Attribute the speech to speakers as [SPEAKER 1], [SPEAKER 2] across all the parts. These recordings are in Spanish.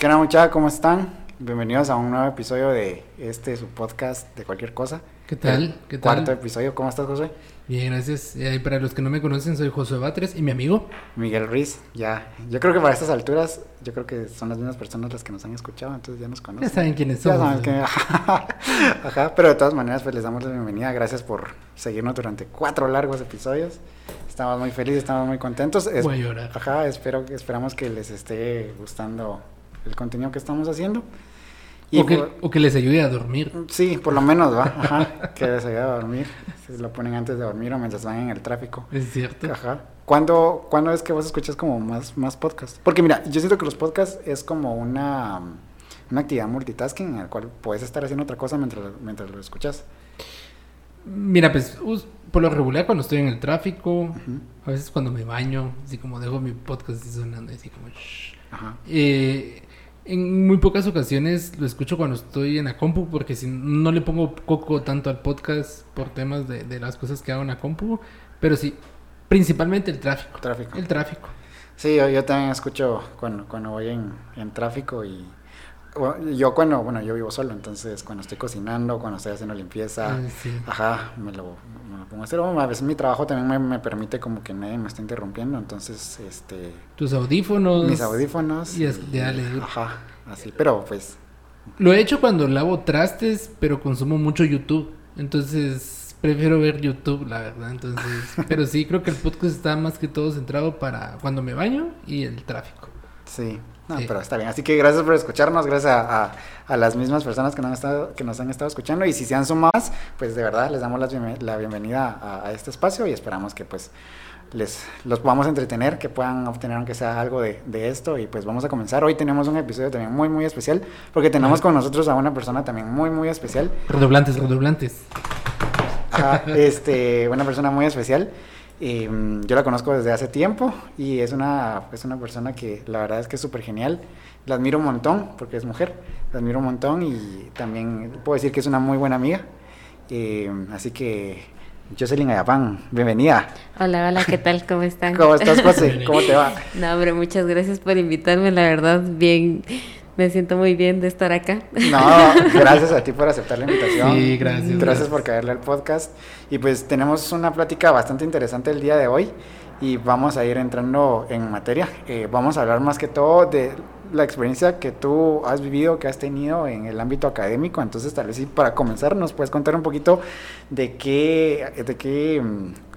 [SPEAKER 1] ¿Qué onda muchachos? ¿Cómo están? Bienvenidos a un nuevo episodio de este su podcast de cualquier cosa.
[SPEAKER 2] ¿Qué tal?
[SPEAKER 1] El
[SPEAKER 2] ¿Qué tal?
[SPEAKER 1] Cuarto episodio. ¿Cómo estás, José?
[SPEAKER 2] Bien, gracias. Eh, para los que no me conocen, soy José Batres y mi amigo.
[SPEAKER 1] Miguel Ruiz. Ya. Yo creo que para estas alturas, yo creo que son las mismas personas las que nos han escuchado, entonces ya nos conocen.
[SPEAKER 2] Ya saben quiénes
[SPEAKER 1] Ya
[SPEAKER 2] somos.
[SPEAKER 1] saben que- Ajá, pero de todas maneras, pues les damos la bienvenida. Gracias por seguirnos durante cuatro largos episodios. Estamos muy felices, estamos muy contentos. Es-
[SPEAKER 2] Voy a llorar.
[SPEAKER 1] Ajá, espero, esperamos que les esté gustando el contenido que estamos haciendo.
[SPEAKER 2] o, que,
[SPEAKER 1] por-
[SPEAKER 2] o que les ayude a dormir.
[SPEAKER 1] Sí, por lo menos, ¿va? Ajá, que les ayude a dormir. Si lo ponen antes de dormir o mientras van en el tráfico.
[SPEAKER 2] Es cierto.
[SPEAKER 1] Ajá. ¿Cuándo, ¿Cuándo es que vos escuchas como más, más podcasts? Porque mira, yo siento que los podcasts es como una, una actividad multitasking en la cual puedes estar haciendo otra cosa mientras, mientras lo escuchas.
[SPEAKER 2] Mira, pues por lo regular cuando estoy en el tráfico,
[SPEAKER 1] Ujú.
[SPEAKER 2] a veces cuando me baño, así como dejo mi podcast sonando, así como... shh.
[SPEAKER 1] Ajá.
[SPEAKER 2] Eh, en muy pocas ocasiones lo escucho cuando estoy en la compu, porque si no le pongo coco tanto al podcast por temas de, de las cosas que hago en la compu, pero sí, principalmente el tráfico.
[SPEAKER 1] Tráfico.
[SPEAKER 2] El tráfico.
[SPEAKER 1] Sí, yo, yo también escucho cuando, cuando voy en, en tráfico y yo cuando, bueno, yo vivo solo, entonces cuando estoy cocinando, cuando estoy haciendo limpieza,
[SPEAKER 2] sí.
[SPEAKER 1] ajá, me lo, me lo pongo a hacer. Bueno, a veces mi trabajo también me, me permite como que nadie me está interrumpiendo, entonces, este,
[SPEAKER 2] Tus audífonos.
[SPEAKER 1] mis audífonos.
[SPEAKER 2] Y es- dale.
[SPEAKER 1] Ajá, así, pero pues,
[SPEAKER 2] Lo he hecho cuando lavo trastes, pero consumo mucho YouTube. Entonces, prefiero ver YouTube, la verdad. Entonces, pero sí, creo que el podcast está más que todo centrado para cuando me baño y el tráfico.
[SPEAKER 1] sí. No, pero está bien. Así que gracias por escucharnos, gracias a, a- a las mismas personas que nos, han estado, que nos han estado escuchando. Y si se han sumado, pues de verdad les damos bienve- la bienvenida a, a este espacio y esperamos que pues les los podamos entretener, que puedan obtener aunque sea algo de, de esto. Y pues vamos a comenzar. Hoy tenemos un episodio también muy, muy especial, porque tenemos
[SPEAKER 2] Ajá.
[SPEAKER 1] con nosotros a una persona también muy, muy especial.
[SPEAKER 2] Redoblantes, redoblantes.
[SPEAKER 1] Ajá, este, una persona muy especial. Mm, yo la conozco desde hace tiempo y es una, es una persona que la verdad es que es súper genial. La admiro un montón porque es mujer. La admiro un montón y también puedo decir que es una muy buena amiga. Eh, así que, Jocelyn Ayapán, bienvenida.
[SPEAKER 3] Hola, hola, ¿qué tal? ¿Cómo están?
[SPEAKER 1] ¿Cómo estás, José? ¿Cómo te va?
[SPEAKER 3] No, hombre, muchas gracias por invitarme, la verdad, bien, me siento muy bien de estar acá.
[SPEAKER 1] No, gracias a ti por aceptar la invitación.
[SPEAKER 2] Sí, gracias,
[SPEAKER 1] Gracias
[SPEAKER 2] gracias.
[SPEAKER 1] por caerle al podcast. Y pues tenemos una plática bastante interesante el día de hoy y vamos a ir entrando en materia. Eh, vamos a hablar más que todo de la experiencia que tú has vivido, que has tenido en el ámbito académico. Entonces, tal vez sí, para comenzar, nos puedes contar un poquito de qué, de qué,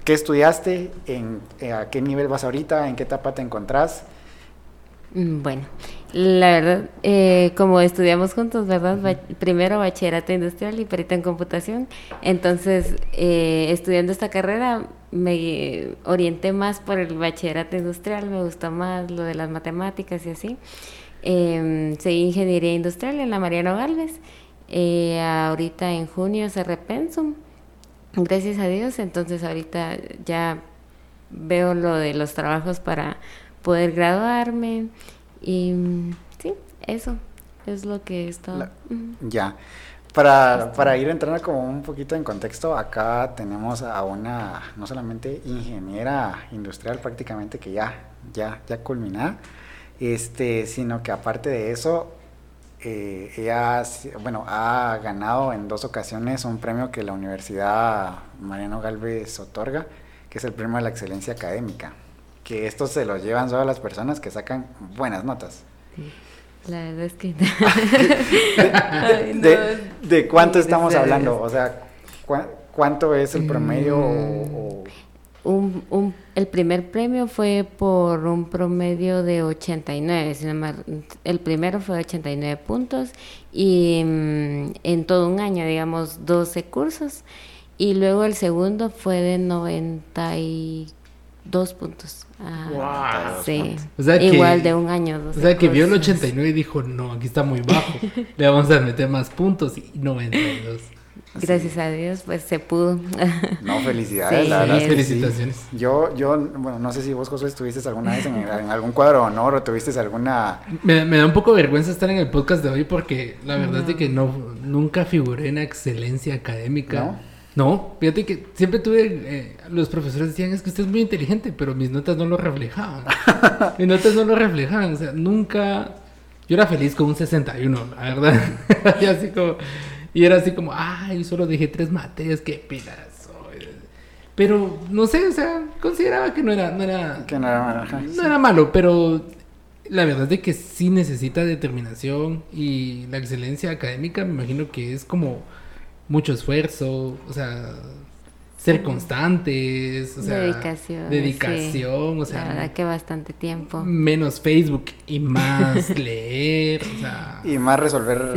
[SPEAKER 1] qué estudiaste, en, eh, a qué nivel vas ahorita, en qué etapa te encontrás.
[SPEAKER 3] Mm, Bueno, la verdad, eh, como estudiamos juntos, ¿verdad? Ba- primero bachillerato industrial y perito en computación. Entonces, eh, estudiando esta carrera, me orienté más por el bachillerato industrial, me gustó más lo de las matemáticas y así. Eh, seguí ingeniería industrial en la Mariano Galvez. Eh, ahorita en junio cerré Pensum, gracias a Dios. Entonces, ahorita ya veo lo de los trabajos para poder graduarme y sí, eso es lo que está.
[SPEAKER 1] La-. Ya. Para, para ir entrando como un poquito en contexto, acá tenemos a una, no solamente ingeniera industrial prácticamente que ya, ya, ya culminada, este, sino que aparte de eso, eh, ella, bueno, ha ganado en dos ocasiones un premio que la Universidad Mariano Galvez otorga, que es el premio a la excelencia académica, que esto se lo llevan solo las personas que sacan buenas notas.
[SPEAKER 3] La verdad es que Ay, no.
[SPEAKER 1] de- de cuánto
[SPEAKER 3] Sí,
[SPEAKER 1] estamos
[SPEAKER 3] a
[SPEAKER 1] hablando? O sea, ¿cuá- ¿cuánto es el promedio? o- o-
[SPEAKER 3] un, un- el primer premio fue por un promedio de 89, si no me- el primero fue 89 puntos y mm, en todo un año, digamos, 12 cursos y luego el segundo fue de 92 puntos. Ah,
[SPEAKER 1] Wow.
[SPEAKER 3] sí.
[SPEAKER 2] O sea que-
[SPEAKER 3] Igual de un año.
[SPEAKER 2] O
[SPEAKER 3] 12
[SPEAKER 2] sea, que vio el
[SPEAKER 3] cursos.
[SPEAKER 2] 89 y dijo, no, aquí está muy bajo. Le vamos a meter más puntos y 92.
[SPEAKER 3] Gracias a Dios, pues se pudo.
[SPEAKER 1] No, felicidades,
[SPEAKER 3] Sí,
[SPEAKER 1] la verdad.
[SPEAKER 3] sí.
[SPEAKER 1] sí.
[SPEAKER 2] Felicitaciones.
[SPEAKER 1] Yo, yo, bueno, no sé si vos, Josué, estuviste alguna vez en, en algún cuadro de honor o tuviste alguna...
[SPEAKER 2] Me, me da un poco vergüenza estar en el podcast de hoy porque la verdad es de que no, nunca figuré en excelencia académica. No, fíjate que siempre tuve, eh, los profesores decían, es que usted es muy inteligente, pero mis notas no lo reflejaban. mis notas no lo reflejaban, o sea, nunca Yo era feliz con un 61, la verdad. y así como, y era así como, ay, solo dejé tres materias, qué pilas. Pero no sé, o sea, consideraba que no era, no era,
[SPEAKER 1] que no era,
[SPEAKER 2] no era malo, pero la verdad es que sí necesita determinación y la excelencia académica me imagino que es como mucho esfuerzo, o sea, ser constantes, o sea,
[SPEAKER 3] dedicación,
[SPEAKER 2] dedicación, o sea,
[SPEAKER 3] la verdad que bastante tiempo.
[SPEAKER 2] Menos Facebook y más leer, o sea,
[SPEAKER 1] y más resolver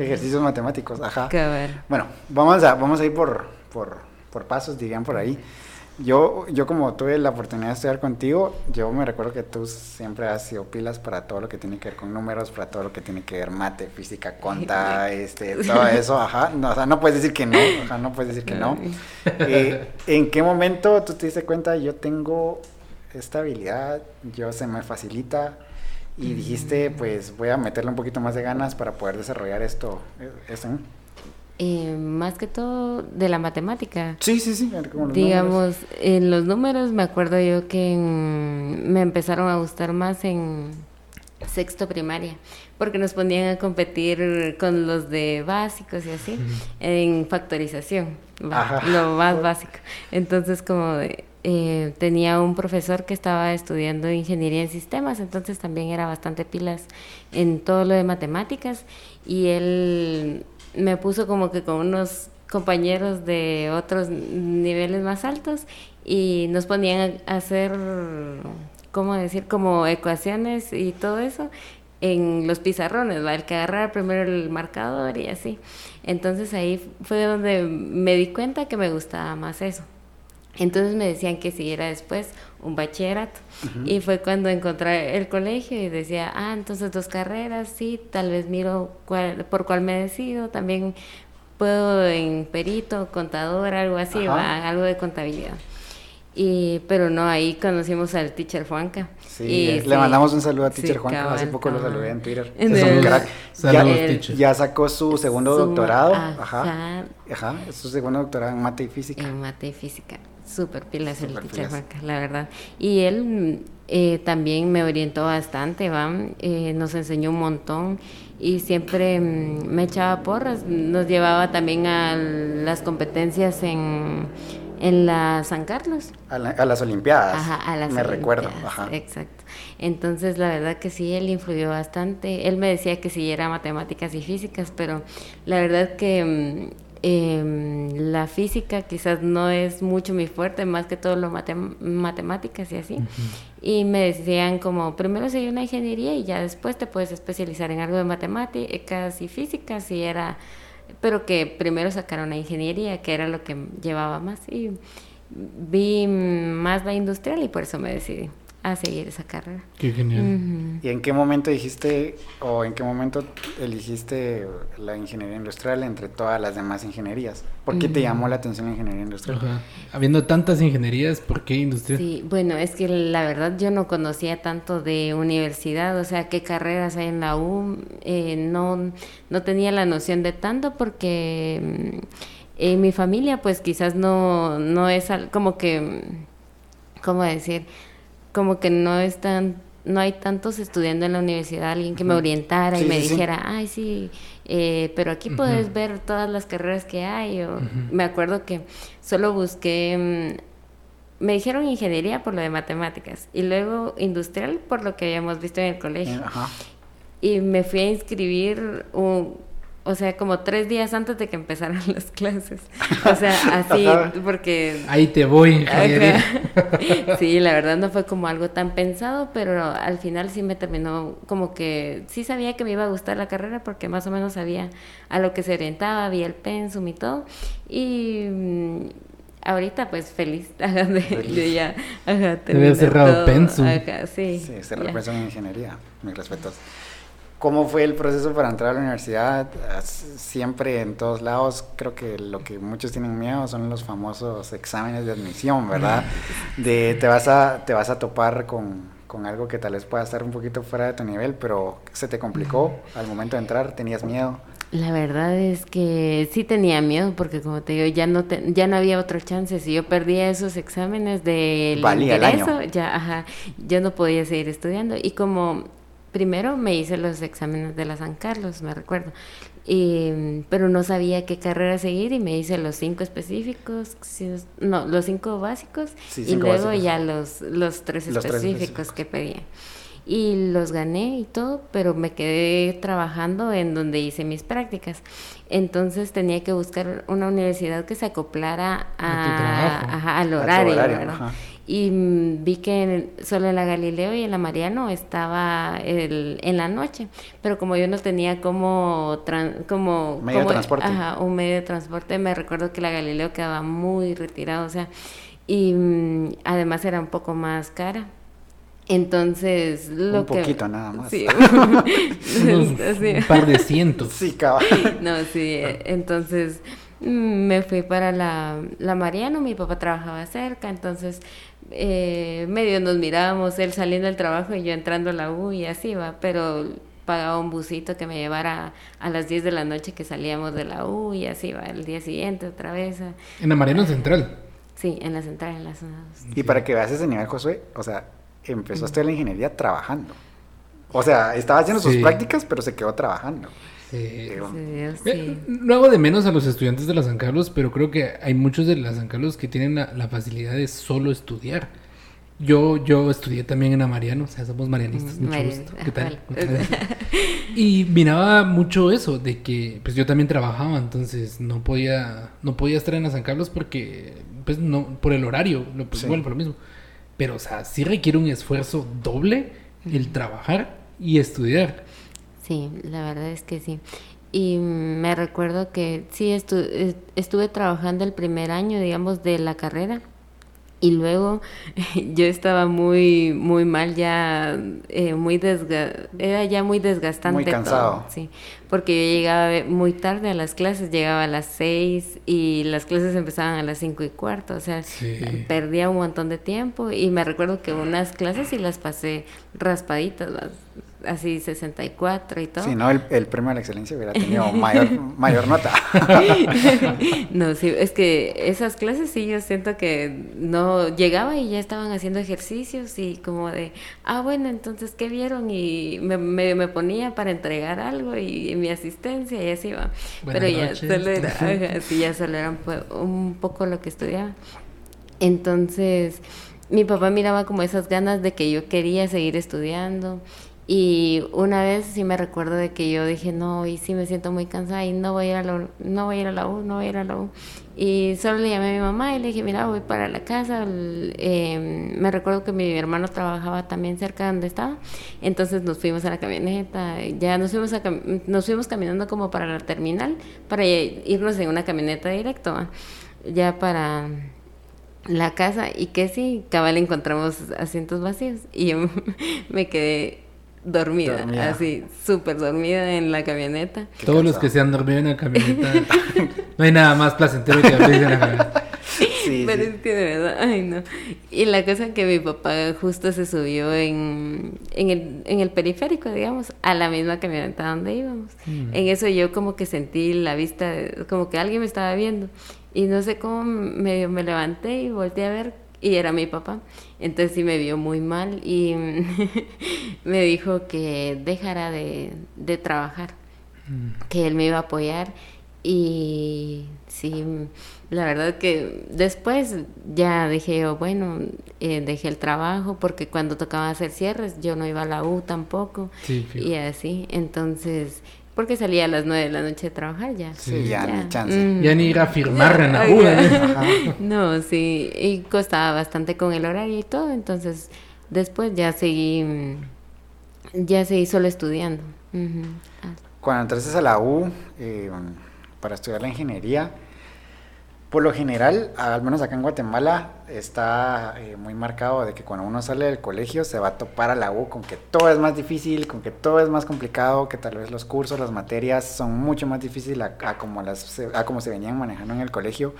[SPEAKER 1] ejercicios matemáticos, ajá.
[SPEAKER 3] ver.
[SPEAKER 1] Bueno, vamos a vamos a ir por por por pasos, dirían por ahí. Yo, yo como tuve la oportunidad de estudiar contigo, yo me recuerdo que tú siempre has sido pilas para todo lo que tiene que ver con números, para todo lo que tiene que ver mate, física, conta, este, todo eso, ajá. No, o sea, no puedes decir que no, ajá, no puedes decir que no. Eh, ¿En qué momento tú te diste cuenta, yo tengo esta habilidad, yo se me facilita y dijiste, pues voy a meterle un poquito más de ganas para poder desarrollar esto, eh, eso?
[SPEAKER 3] Eh, más que todo de la matemática.
[SPEAKER 1] Sí, sí, sí.
[SPEAKER 3] Digamos, en los números me acuerdo yo que me empezaron a gustar más en sexto primaria, porque nos ponían a competir con los de básicos y así, en factorización, lo más básico. Entonces, como eh, tenía un profesor que estaba estudiando ingeniería en sistemas, entonces también era bastante pilas en todo lo de matemáticas y él me puso como que con unos compañeros de otros niveles más altos y nos ponían a hacer, ¿cómo decir? Como ecuaciones y todo eso en los pizarrones, ¿va? el que agarrara primero el marcador y así. Entonces ahí fue donde me di cuenta que me gustaba más eso. Entonces me decían que siguiera después un bachillerato. Y fue cuando encontré el colegio y decía, ah, entonces dos carreras, sí, tal vez miro por cuál me decido. También puedo en perito, contador, algo así, algo de contabilidad. Y, pero no, ahí conocimos al teacher Juanca.
[SPEAKER 1] Sí, le mandamos un saludo a teacher Juanca, hace poco lo saludé en Twitter. es un crack. Ya, ya, sacó su segundo doctorado. Ajá. Ajá. su segundo doctorado en mate y física.
[SPEAKER 3] En mate y física. Súper pilas el teacher Juanca, la verdad. Y él eh, también me orientó bastante, ¿va? Eh, nos enseñó un montón y siempre mm, me echaba porras. Nos llevaba también a las competencias en, en la San Carlos.
[SPEAKER 1] A, las Olimpiadas.
[SPEAKER 3] Ajá, a las
[SPEAKER 1] Me recuerdo. Ajá.
[SPEAKER 3] Exacto. Entonces, la verdad que sí, él influyó bastante. Él me decía que siguiera matemáticas y físicas, pero la verdad que mm, eh, la física quizás no es mucho mi fuerte, más que todo lo matemáticas y así. Y me decían como, primero sigue una ingeniería y ya después te puedes especializar en algo de matemáticas y físicas y era, pero que primero sacaron una ingeniería, que era lo que llevaba más. Y vi más la industrial y por eso me decidí a seguir esa carrera.
[SPEAKER 2] Qué genial.
[SPEAKER 1] ¿Y en qué momento dijiste o en qué momento eligiste la ingeniería industrial entre todas las demás ingenierías? ¿Por qué te mm. llamó la atención la ingeniería industrial?
[SPEAKER 2] Habiendo tantas ingenierías, ¿por qué industrial?
[SPEAKER 3] Sí, bueno, es que la verdad yo no conocía tanto de universidad, o sea, qué carreras hay en la U, eh, no, no tenía la noción de tanto porque mm, en mi familia pues quizás no, no es como que, ¿cómo decir? Como que no están no hay tantos estudiando en la universidad, alguien que me orientara y me dijera, ay, sí, eh, pero aquí puedes ver todas las carreras que hay. O, Me acuerdo que solo busqué, mm, me dijeron ingeniería por lo de matemáticas y luego industrial por lo que habíamos visto en el colegio. Y me fui a inscribir un o sea, como tres días antes de que empezaran las clases. O sea, así, porque...
[SPEAKER 2] Ahí te voy,
[SPEAKER 3] Sí, la verdad no fue como algo tan pensado, pero al final sí me terminó como que sí sabía que me iba a gustar la carrera porque más o menos sabía a lo que se orientaba, había el pensum y todo. Y mm, ahorita pues feliz, de, ya
[SPEAKER 2] ajá, Te cerrado pensum.
[SPEAKER 3] sí,
[SPEAKER 1] sí, se represa en ingeniería, mis respetos. ¿Cómo fue el proceso para entrar a la universidad? Siempre en todos lados, creo que lo que muchos tienen miedo son los famosos exámenes de admisión, ¿verdad? De te vas a, te vas a topar con, con algo que tal vez pueda estar un poquito fuera de tu nivel, pero se te complicó al momento de entrar, tenías miedo.
[SPEAKER 3] La verdad es que sí tenía miedo porque como te digo, ya no ya no había otro chance. Si yo perdía esos exámenes del
[SPEAKER 1] Valía
[SPEAKER 3] ingreso, ya ajá, yo no podía seguir estudiando y como primero me hice los exámenes de la San Carlos, me recuerdo. Y, pero no sabía qué carrera seguir y me hice los cinco específicos, no, los cinco básicos y luego ya los, los tres específicos que pedía y los gané y todo, pero me quedé trabajando en donde hice mis prácticas. Entonces tenía que buscar una universidad que se acoplara a, al horario, ¿verdad? Y mm, vi que solo en la Galileo y en la Mariano estaba el, en la noche, pero como yo no tenía como, como,
[SPEAKER 1] medio de transporte.
[SPEAKER 3] un medio de transporte, me recuerdo que la Galileo quedaba muy retirado, o sea, y mm, además era un poco más cara. Entonces, lo
[SPEAKER 1] un poquito nada más.
[SPEAKER 2] Sí. un par de cientos.
[SPEAKER 1] Sí, cabrón.
[SPEAKER 3] No, sí. Entonces, mm, me fui para la, la Mariano, mi papá trabajaba cerca, entonces eh, medio nos mirábamos, él saliendo del trabajo y yo entrando a la U y así va, pero pagaba un busito que me llevara a las 10 de la noche que salíamos de la U y así va, el día siguiente otra vez.
[SPEAKER 2] ¿En la Mariano Central?
[SPEAKER 3] Sí, en la Central, en la zona
[SPEAKER 1] Y para que veas ese nivel, Josué, o sea, empezó a estudiar la ingeniería trabajando. O sea, estaba haciendo sus prácticas, pero se quedó trabajando.
[SPEAKER 2] Eh, no hago de menos a los estudiantes de la San Carlos, pero creo que hay muchos de la San Carlos que tienen la, facilidad de solo estudiar. Yo, yo estudié también en Amariano, o sea, somos marianistas, mucho gusto. ¿Qué tal? y miraba mucho eso, de que pues yo también trabajaba, entonces no podía, no podía estar en la San Carlos porque, pues no, por el horario, pues, igual por lo mismo. Pero, o sea, sí requiere un esfuerzo doble el trabajar y estudiar.
[SPEAKER 3] Sí, la verdad es que sí. Y me recuerdo que sí, estuve trabajando el primer año, digamos, de la carrera. Y luego yo estaba muy, muy mal, ya eh, muy era ya muy desgastante.
[SPEAKER 1] Muy cansado.
[SPEAKER 3] sí, porque yo llegaba muy tarde a las clases, llegaba a las seis y las clases empezaban a las cinco y cuarto, o sea, perdía un montón de tiempo y me recuerdo que unas clases sí las pasé raspaditas, así 64 y todo.
[SPEAKER 1] Si no, el, el, premio a la excelencia hubiera tenido mayor, mayor nota.
[SPEAKER 3] no, sí, es que esas clases sí yo siento que no llegaba y ya estaban haciendo ejercicios y como de, ah, bueno, entonces, ¿qué vieron? Y me, me, ponía para entregar algo y, mi asistencia y así va. Pero ya solo era, sí, ya solo era un poco lo que estudiaba. Entonces, mi papá miraba como esas ganas de que yo quería seguir estudiando y una vez sí me recuerdo de que yo dije, no, y sí me siento muy cansada y no voy a ir a la, no voy a, ir a la U, no voy a ir a la U. Y solo le llamé a mi mamá y le dije, mira, voy para la casa. Em, me recuerdo que mi hermano trabajaba también cerca de donde estaba. Entonces nos fuimos a la camioneta. Ya nos fuimos, a, nos fuimos caminando como para la terminal para irnos en una camioneta directo, ya para la casa. Y que sí, cabal encontramos asientos vacíos. Y yo me quedé dormida, así, súper dormida en la camioneta.
[SPEAKER 2] Todos los que se han dormido en la camioneta, no hay nada más placentero que dormirse en la camioneta.
[SPEAKER 3] Sí, Pero es que de verdad, ay no. Y la cosa que mi papá justo se subió en, en, el, en el periférico, digamos, a la misma camioneta donde íbamos. Mm. En eso yo como que sentí la vista, como que alguien me estaba viendo. Y no sé cómo medio me levanté y volteé a ver y era mi papá. Entonces sí me vio muy mal y me dijo que dejara de, trabajar, mm. que él me iba a apoyar y sí, la verdad que después ya dije yo, bueno, eh, dejé el trabajo porque cuando tocaba hacer cierres yo no iba a la U tampoco y así, entonces porque salía a las nueve de la noche de trabajar ya.
[SPEAKER 1] Sí, ya, ni chance.
[SPEAKER 2] ya ni ir a firmar en la ¿eh?
[SPEAKER 3] No, sí, y costaba bastante con el horario y todo, entonces después ya seguí, ya seguí solo estudiando.
[SPEAKER 1] Cuando entraste a la U eh, para estudiar la ingeniería, por lo general, al menos acá en Guatemala, está eh, muy marcado de que cuando uno sale del colegio se va a topar a la U con que todo es más difícil, con que todo es más complicado, que tal vez los cursos, las materias son mucho más difíciles a, como, las, a como se venían manejando en el colegio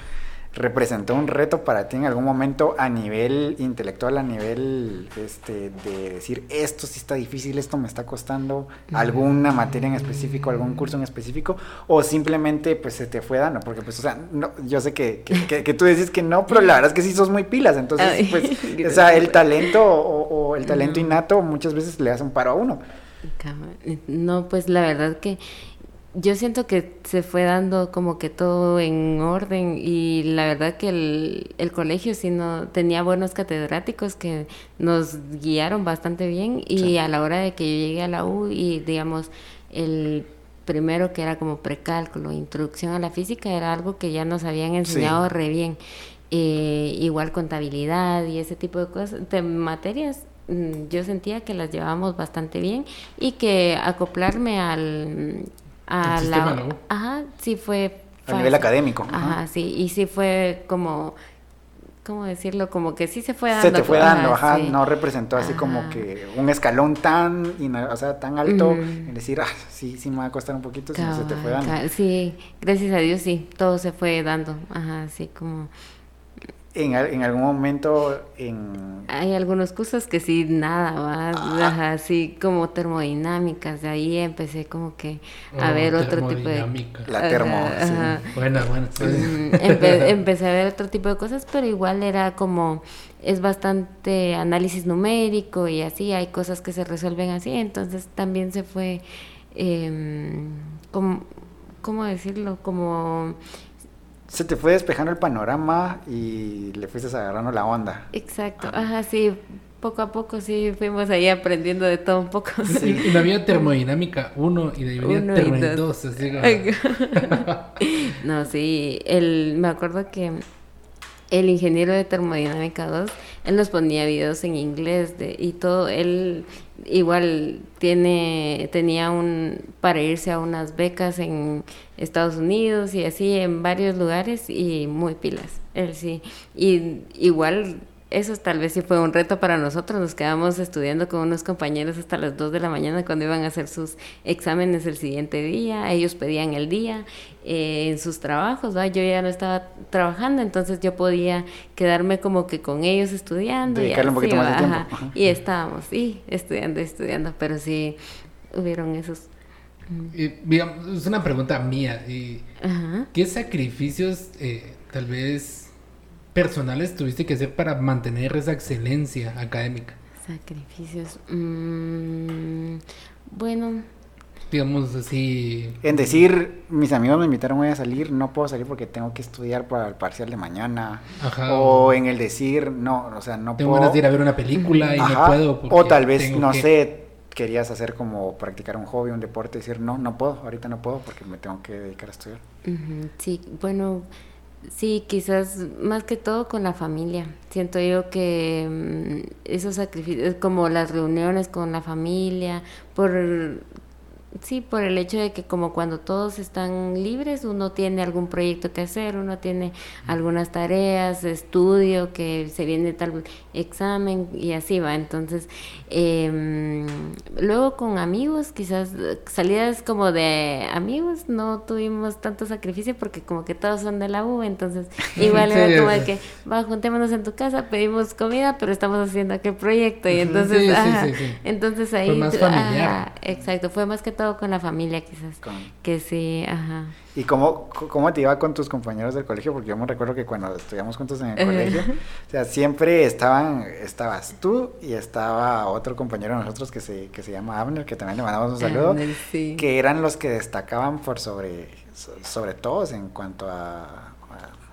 [SPEAKER 1] representó un reto para ti en algún momento a nivel intelectual, a nivel este, de decir esto sí está difícil, esto me está costando, alguna materia en específico, algún curso en específico, o simplemente pues se te fue dando, porque pues o sea, no, yo sé que, que, tú decís que no, pero la verdad es que sí sos muy pilas, entonces pues, o sea, el talento o, el talento innato muchas veces le hace un paro a uno.
[SPEAKER 3] No, pues la verdad que yo siento que se fue dando como que todo en orden y la verdad que el, el colegio sí no tenía buenos catedráticos que nos guiaron bastante bien y a la hora de que yo llegué a la U y digamos el primero que era como precálculo, introducción a la física, era algo que ya nos habían enseñado re bien. Eh, igual contabilidad y ese tipo de cosas, de materias, mm, yo sentía que las llevábamos bastante bien y que acoplarme al a la, ajá, sí fue
[SPEAKER 1] a nivel académico.
[SPEAKER 3] Ajá, sí, y sí fue como ¿cómo decirlo? Como que sí se fue dando.
[SPEAKER 1] Se te fue dando, ajá, no representó así como que un escalón tan, o sea, tan alto, en decir, ah, sí, sí me va a costar un poquito, sino se te fue dando.
[SPEAKER 3] Sí, gracias a Dios sí, todo se fue dando, ajá, así como
[SPEAKER 1] en, en, algún momento en...
[SPEAKER 3] Hay algunos cursos que sí, nada más, ah. así como termodinámicas, de ahí empecé como que a oh, ver otro tipo de...
[SPEAKER 1] La termo, sí.
[SPEAKER 2] Buena, buena.
[SPEAKER 3] empecé a ver otro tipo de cosas, pero igual era como, es bastante análisis numérico y así, hay cosas que se resuelven así, entonces también se fue, eh, como, ¿cómo decirlo? Como
[SPEAKER 1] se te fue despejando el panorama y le fuiste agarrando la onda.
[SPEAKER 3] Exacto, ajá, sí, poco a poco sí fuimos ahí aprendiendo de todo un poco.
[SPEAKER 2] Sí. Y, no había termodinámica 1 y de había termodinámica 2, así
[SPEAKER 3] No, sí, el, me acuerdo que el ingeniero de termodinámica 2, él nos ponía videos en inglés de, y todo, él igual tiene tenía un para irse a unas becas en Estados Unidos y así en varios lugares y muy pilas él sí. Y igual eso tal vez sí fue un reto para nosotros. Nos quedamos estudiando con unos compañeros hasta las 2 de la mañana cuando iban a hacer sus exámenes el siguiente día. Ellos pedían el día eh, en sus trabajos. Yo ya no estaba trabajando, entonces yo podía quedarme como que con ellos estudiando. y, un poquito más de tiempo. y estábamos, sí, estudiando, estudiando, pero sí hubieron esos
[SPEAKER 2] es una pregunta mía. ¿Qué sacrificios eh, tal vez personales tuviste que hacer para mantener esa excelencia académica?
[SPEAKER 3] Sacrificios. Mm, bueno.
[SPEAKER 2] Digamos así.
[SPEAKER 1] En decir, mis amigos me invitaron hoy a salir, no puedo salir porque tengo que estudiar para el parcial de mañana. Ajá, o, en el decir, no, o sea, no
[SPEAKER 2] tengo puedo. ganas de ir a ver una película y no puedo.
[SPEAKER 1] O tal vez, no sé, querías hacer como practicar un hobby, un deporte, decir, no, no puedo, ahorita no puedo porque me tengo que dedicar a estudiar.
[SPEAKER 3] Sí, bueno Sí, quizás más que todo con la familia. Siento yo que mm, esos sacrificios, como las reuniones con la familia, por Sí, por el hecho de que como cuando todos están libres, uno tiene algún proyecto que hacer, uno tiene algunas tareas, estudio, que se viene tal examen y así va. Entonces, eh, luego con amigos, quizás salidas como de amigos, no tuvimos tanto sacrificio porque como que todos son de la U, entonces igual era como de que, va, juntémonos en tu casa, pedimos comida, pero estamos haciendo aquel proyecto y entonces, entonces ahí...
[SPEAKER 2] Fue más familiar.
[SPEAKER 3] exacto, fue más que todo con la familia quizás. Que sí, ajá.
[SPEAKER 1] ¿Y cómo, cómo te iba con tus compañeros del colegio? Porque yo me recuerdo que cuando estudiamos juntos en el colegio, o sea, siempre estaban, estabas tú y estaba otro compañero de nosotros que se, que se llama Abner, que también le mandamos un saludo, que eran los que destacaban por sobre, sobre todos en cuanto a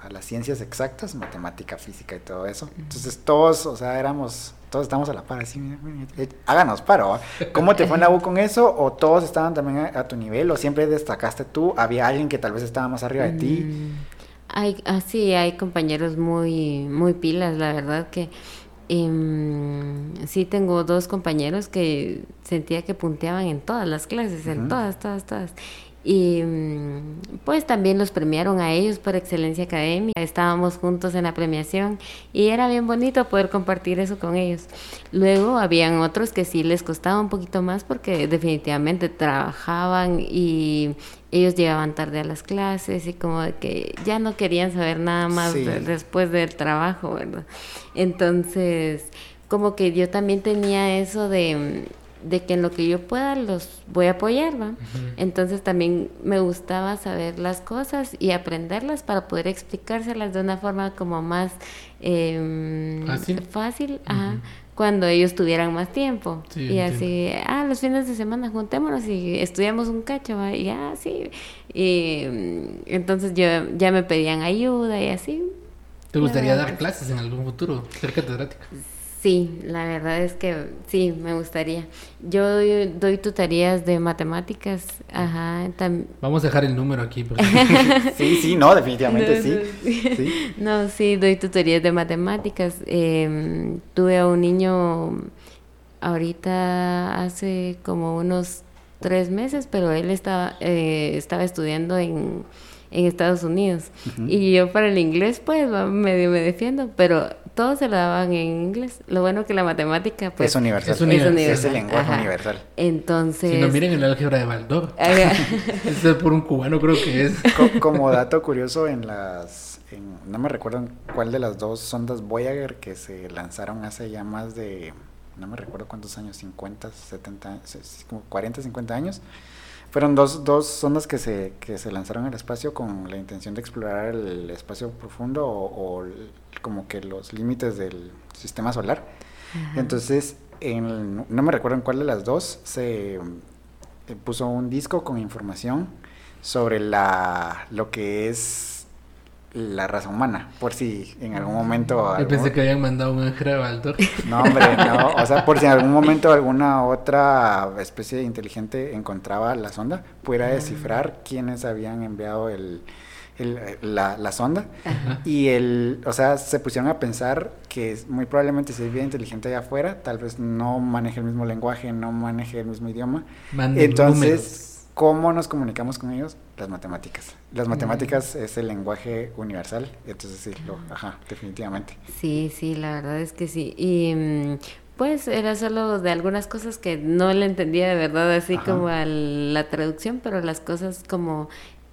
[SPEAKER 1] a las ciencias exactas, matemática, física y todo eso. Entonces todos, o sea, éramos, todos estamos a la par, así, eh, háganos paro. ¿Cómo te fue en la U con eso? ¿O todos estaban también a, tu nivel? ¿O siempre destacaste tú? ¿Había alguien que tal vez estaba más arriba de ti? Mm,
[SPEAKER 3] hay, así, hay compañeros muy, muy pilas, la verdad que... Em, sí tengo dos compañeros que sentía que punteaban en todas las clases, en todas, todas, todas. Y mm, pues también los premiaron a ellos por excelencia académica. Estábamos juntos en la premiación y era bien bonito poder compartir eso con ellos. Luego habían otros que sí les costaba un poquito más porque definitivamente trabajaban y ellos llegaban tarde a las clases y como de que ya no querían saber nada más después del trabajo, ¿verdad? Entonces, como que yo también tenía eso de de que en lo que yo pueda los voy a apoyar, ¿va? Entonces también me gustaba saber las cosas y aprenderlas para poder explicárselas de una forma como más em,
[SPEAKER 2] fácil,
[SPEAKER 3] fácil cuando ellos tuvieran más tiempo.
[SPEAKER 2] Sí,
[SPEAKER 3] y así, ah, los fines de semana juntémonos y estudiamos un cacho, ¿va? y sí. Y mm, entonces yo ya me pedían ayuda y así.
[SPEAKER 2] ¿Te gustaría dar clases en algún futuro? Ser catedrática.
[SPEAKER 3] Sí, la verdad es que sí, me gustaría. Yo doy, doy tutorías de matemáticas, ajá, tam-
[SPEAKER 2] Vamos a dejar el número aquí. porque-
[SPEAKER 1] Sí, sí, no, definitivamente
[SPEAKER 3] No,
[SPEAKER 1] sí.
[SPEAKER 3] no,
[SPEAKER 1] sí.
[SPEAKER 3] No, sí, doy tutorías de matemáticas. Eh, tuve a un niño ahorita hace como unos tres meses, pero él estaba, eh, estaba estudiando en, en Estados Unidos. Y yo para el inglés, pues, va, medio me defiendo, pero todos se lo daban en inglés. Lo bueno que la matemática, pues...
[SPEAKER 1] es universal.
[SPEAKER 2] es universal.
[SPEAKER 1] Es el lenguaje
[SPEAKER 3] Ajá.
[SPEAKER 1] universal.
[SPEAKER 3] Entonces...
[SPEAKER 2] Si no, miren el álgebra de Baldor. Este es por un cubano, creo que es.
[SPEAKER 1] Co- como dato curioso, en las. en- no me recuerdo cuál de las dos sondas Voyager que se lanzaron hace ya más de. No me recuerdo cuántos años, 50, 70, se- se- como 40, 50 años. Fueron dos, dos sondas que se, que se lanzaron al espacio con la intención de explorar el espacio profundo o, o el- como que los límites del sistema solar. Entonces, en- no me recuerdo en cuál de las dos se eh, puso un disco con información sobre la lo que es la raza humana, por si en algún momento...
[SPEAKER 2] Yo
[SPEAKER 1] algún-
[SPEAKER 2] pensé que habían mandado un álgebra de Baldor.
[SPEAKER 1] No, hombre, no, o sea, por si en algún momento alguna otra especie inteligente encontraba la sonda, pudiera descifrar quiénes habían enviado el, el- la, la sonda. Y el, o sea, se pusieron a pensar que muy probablemente si hay vida inteligente allá afuera, tal vez no maneje el mismo lenguaje, no maneje el mismo idioma.
[SPEAKER 2] Manden
[SPEAKER 1] Entonces,
[SPEAKER 2] números.
[SPEAKER 1] ¿cómo nos comunicamos con ellos? Las matemáticas. Las matemáticas es el lenguaje universal, entonces sí, lo, ajá, definitivamente.
[SPEAKER 3] Sí, sí, la verdad es que sí. Y mm, pues era solo de algunas cosas que no le entendía de verdad, así
[SPEAKER 1] Ajá.
[SPEAKER 3] como a la traducción, pero las cosas como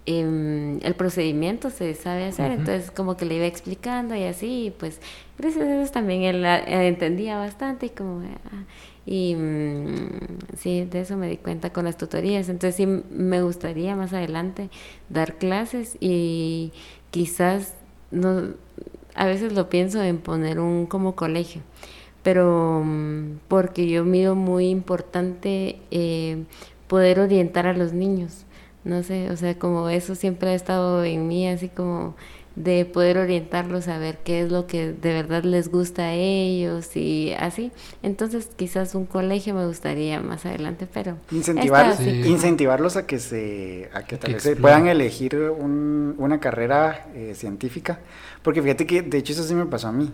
[SPEAKER 3] em, el procedimiento se sabe hacer, entonces como que le iba explicando y así, y pues gracias a eso también él eh, entendía bastante y como... ah, y mm, sí, de eso me di cuenta con las tutorías. Entonces sí me gustaría más adelante dar clases y quizás no a veces lo pienso en poner un como colegio, pero mm, porque yo miro muy importante eh, poder orientar a los niños. No sé, o sea, como eso siempre ha estado en mí, así como de poder orientarlos a ver qué es lo que de verdad les gusta a ellos y así. Entonces, quizás un colegio me gustaría más adelante, pero
[SPEAKER 1] Incentivar,
[SPEAKER 2] Sí.
[SPEAKER 1] incentivarlos a que se a que tal
[SPEAKER 2] que
[SPEAKER 1] vez se puedan elegir un- una carrera eh, científica porque fíjate que de hecho eso sí me pasó a mí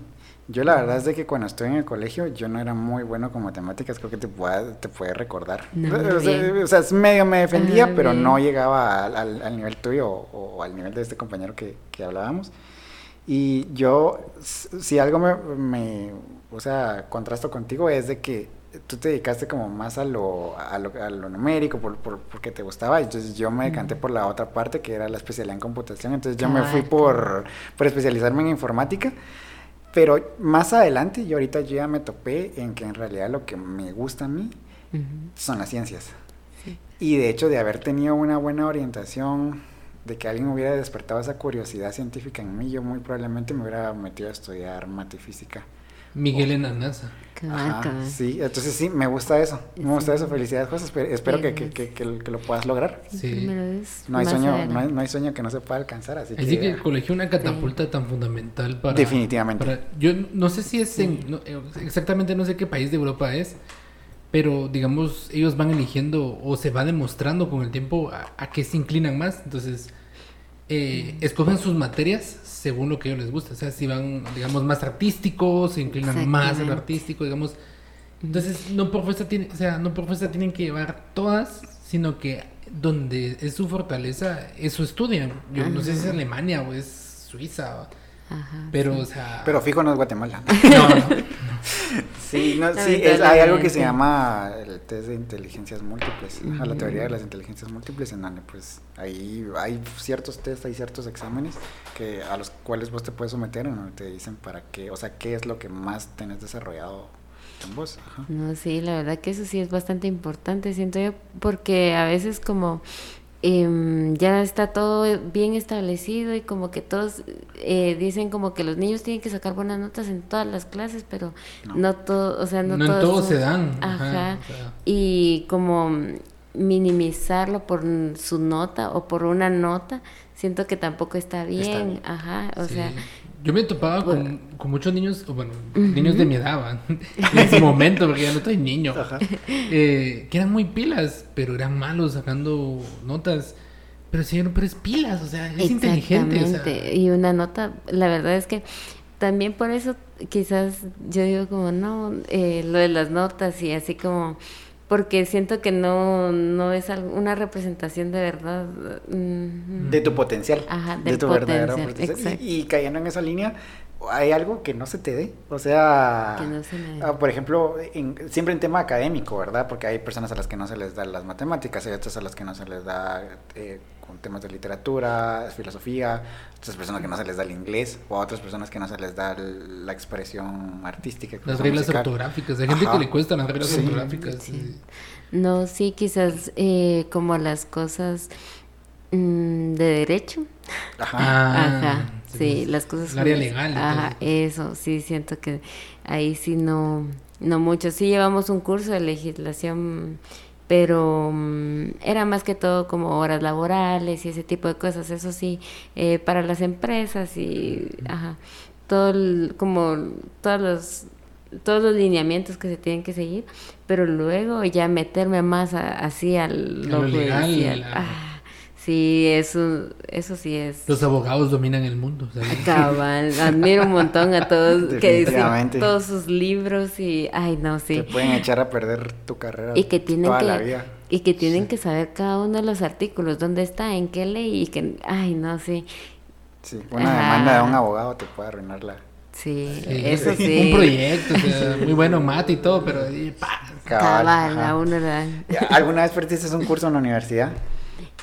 [SPEAKER 1] yo la verdad es de que cuando estuve en el colegio yo no era muy bueno con matemáticas creo que te pueda, te puede recordar.
[SPEAKER 3] No,
[SPEAKER 1] o, sea, o sea, es medio me defendía
[SPEAKER 3] Ah,
[SPEAKER 1] pero
[SPEAKER 3] bien.
[SPEAKER 1] no llegaba al, al- al nivel tuyo o, o al nivel de este compañero que, que hablábamos. Y yo, si algo me, me, o sea, contrasto contigo es de que tú te dedicaste como más a lo, a lo, a lo numérico por, por- porque te gustaba, entonces yo me decanté por la otra parte que era la especialidad en computación, entonces yo me fui por, por especializarme en informática, pero más adelante, yo ahorita ya me topé en que en realidad lo que me gusta a mí son las ciencias.
[SPEAKER 3] Sí.
[SPEAKER 1] Y de hecho de haber tenido una buena orientación, de que alguien hubiera despertado esa curiosidad científica en mí, yo muy probablemente me hubiera metido a estudiar mate y física.
[SPEAKER 2] Miguel en la NASA.
[SPEAKER 3] Cabal,
[SPEAKER 1] Ajá, sí, entonces sí, me gusta eso, me gusta
[SPEAKER 3] Sí.
[SPEAKER 1] eso, felicidades José, espero, espero que, que, que- que- que lo puedas lograr.
[SPEAKER 2] Sí.
[SPEAKER 1] No hay, sueño, no, hay, no hay sueño que no se pueda alcanzar, así,
[SPEAKER 2] Así que
[SPEAKER 1] que...
[SPEAKER 2] el colegio una catapulta tan fundamental para...
[SPEAKER 1] Definitivamente.
[SPEAKER 2] para- yo no sé si es en... no, eh, exactamente no sé qué país de Europa es, pero digamos ellos van eligiendo o se va demostrando con el tiempo a, a qué se inclinan más. Entonces, eh, escogen sus materias según lo que a ellos les gusta. O sea, si van, digamos, más artísticos, se inclinan más al artístico, digamos. Entonces, no por fuerza tienen, o sea, no por fuerza tienen que llevar todas, sino que donde es su fortaleza, eso estudian. Yo no sé si es Alemania o es Suiza,
[SPEAKER 3] Ajá,
[SPEAKER 2] pero,
[SPEAKER 3] sí.
[SPEAKER 2] o sea...
[SPEAKER 1] Pero fijo no es Guatemala.
[SPEAKER 2] no, no.
[SPEAKER 1] Sí, no, sí es- hay algo que se llama el test de inteligencias múltiples, ajá, la teoría de las inteligencias múltiples, en donde pues ahí hay ciertos test, hay ciertos exámenes que a los cuales vos te puedes someter, en donde te dicen para qué, o sea, qué es lo que más tenés desarrollado en vos. Ajá.
[SPEAKER 3] No, sí, la verdad que eso sí es bastante importante, siento yo, porque a veces como em, ya está todo bien establecido y como que todos eh, dicen como que los niños tienen que sacar buenas notas en todas las clases, pero no, todo, o sea, no,
[SPEAKER 2] No en
[SPEAKER 3] todos son-
[SPEAKER 2] se dan.
[SPEAKER 3] Ajá.
[SPEAKER 2] Ajá, o sea.
[SPEAKER 3] Y como minimizarlo por su nota o por una nota, siento que tampoco está bien.
[SPEAKER 1] bien.
[SPEAKER 3] Ajá, o
[SPEAKER 2] Sí.
[SPEAKER 3] sea,
[SPEAKER 2] Yo me topaba con, con muchos niños, o bueno, niños de mi edad, ¿va? en ese momento, porque ya no estoy niño, eh, que eran muy pilas, pero eran malos sacando notas. Pero sí, pero es pilas, o sea, es inteligente. o sea,
[SPEAKER 3] Exactamente. Y una nota, la verdad es que también por eso quizás yo digo como no, eh, lo de las notas y así como, porque siento que no, no es una representación de verdad. mm,
[SPEAKER 1] De tu potencial.
[SPEAKER 3] Ajá,
[SPEAKER 1] de tu verdadero
[SPEAKER 3] potencial,
[SPEAKER 1] potencial.
[SPEAKER 3] exacto.
[SPEAKER 1] Y, y cayendo en esa línea, hay algo que no se te dé. O sea,
[SPEAKER 3] Que no se me dé.
[SPEAKER 1] ah, por ejemplo, en- siempre en tema académico, ¿verdad? Porque hay personas a las que no se les da las matemáticas, hay otras a las que no se les da eh, con temas de literatura, filosofía, otras personas que no se les da el inglés, o a otras personas que no se les da el- la expresión artística.
[SPEAKER 2] Las reglas
[SPEAKER 1] musical.
[SPEAKER 2] ortográficas. Hay gente
[SPEAKER 1] Ajá.
[SPEAKER 2] que le cuestan las reglas
[SPEAKER 1] Sí.
[SPEAKER 2] ortográficas.
[SPEAKER 3] Sí. No, sí, quizás eh, como las cosas mm, de derecho.
[SPEAKER 1] Ajá.
[SPEAKER 2] Ah,
[SPEAKER 3] Ajá, sí, las cosas.
[SPEAKER 2] El área legal.
[SPEAKER 3] Ajá, eso, sí, siento que ahí sí no, no mucho. Sí llevamos un curso de legislación, pero mm, era más que todo como horas laborales y ese tipo de cosas. Eso sí, eh, para las empresas y, ajá, todo el- como todos los todos los lineamientos que se tienen que seguir, pero luego ya meterme más a- así al
[SPEAKER 2] lo legal,
[SPEAKER 3] judicial.
[SPEAKER 2] a-
[SPEAKER 3] Ah, sí, eso, eso sí es.
[SPEAKER 2] Los abogados dominan el mundo. sea,
[SPEAKER 3] Cabal, admiro un montón a todos que dicen todos sus libros y ay no sí
[SPEAKER 1] Te pueden echar a perder tu carrera
[SPEAKER 3] y que tienen
[SPEAKER 1] toda la
[SPEAKER 3] que
[SPEAKER 1] vida.
[SPEAKER 3] y que tienen que saber cada uno de los artículos dónde está en qué ley y que ay no sí
[SPEAKER 1] Sí, una
[SPEAKER 3] Ajá.
[SPEAKER 1] demanda de un abogado te puede arruinar la
[SPEAKER 3] sí,
[SPEAKER 2] sí,
[SPEAKER 3] eso sí
[SPEAKER 2] Un proyecto, o sea, muy bueno, mate y todo, pero pa,
[SPEAKER 1] cabal.
[SPEAKER 3] cabal a uno le dan.
[SPEAKER 1] ¿Alguna vez perdiste un curso en la universidad?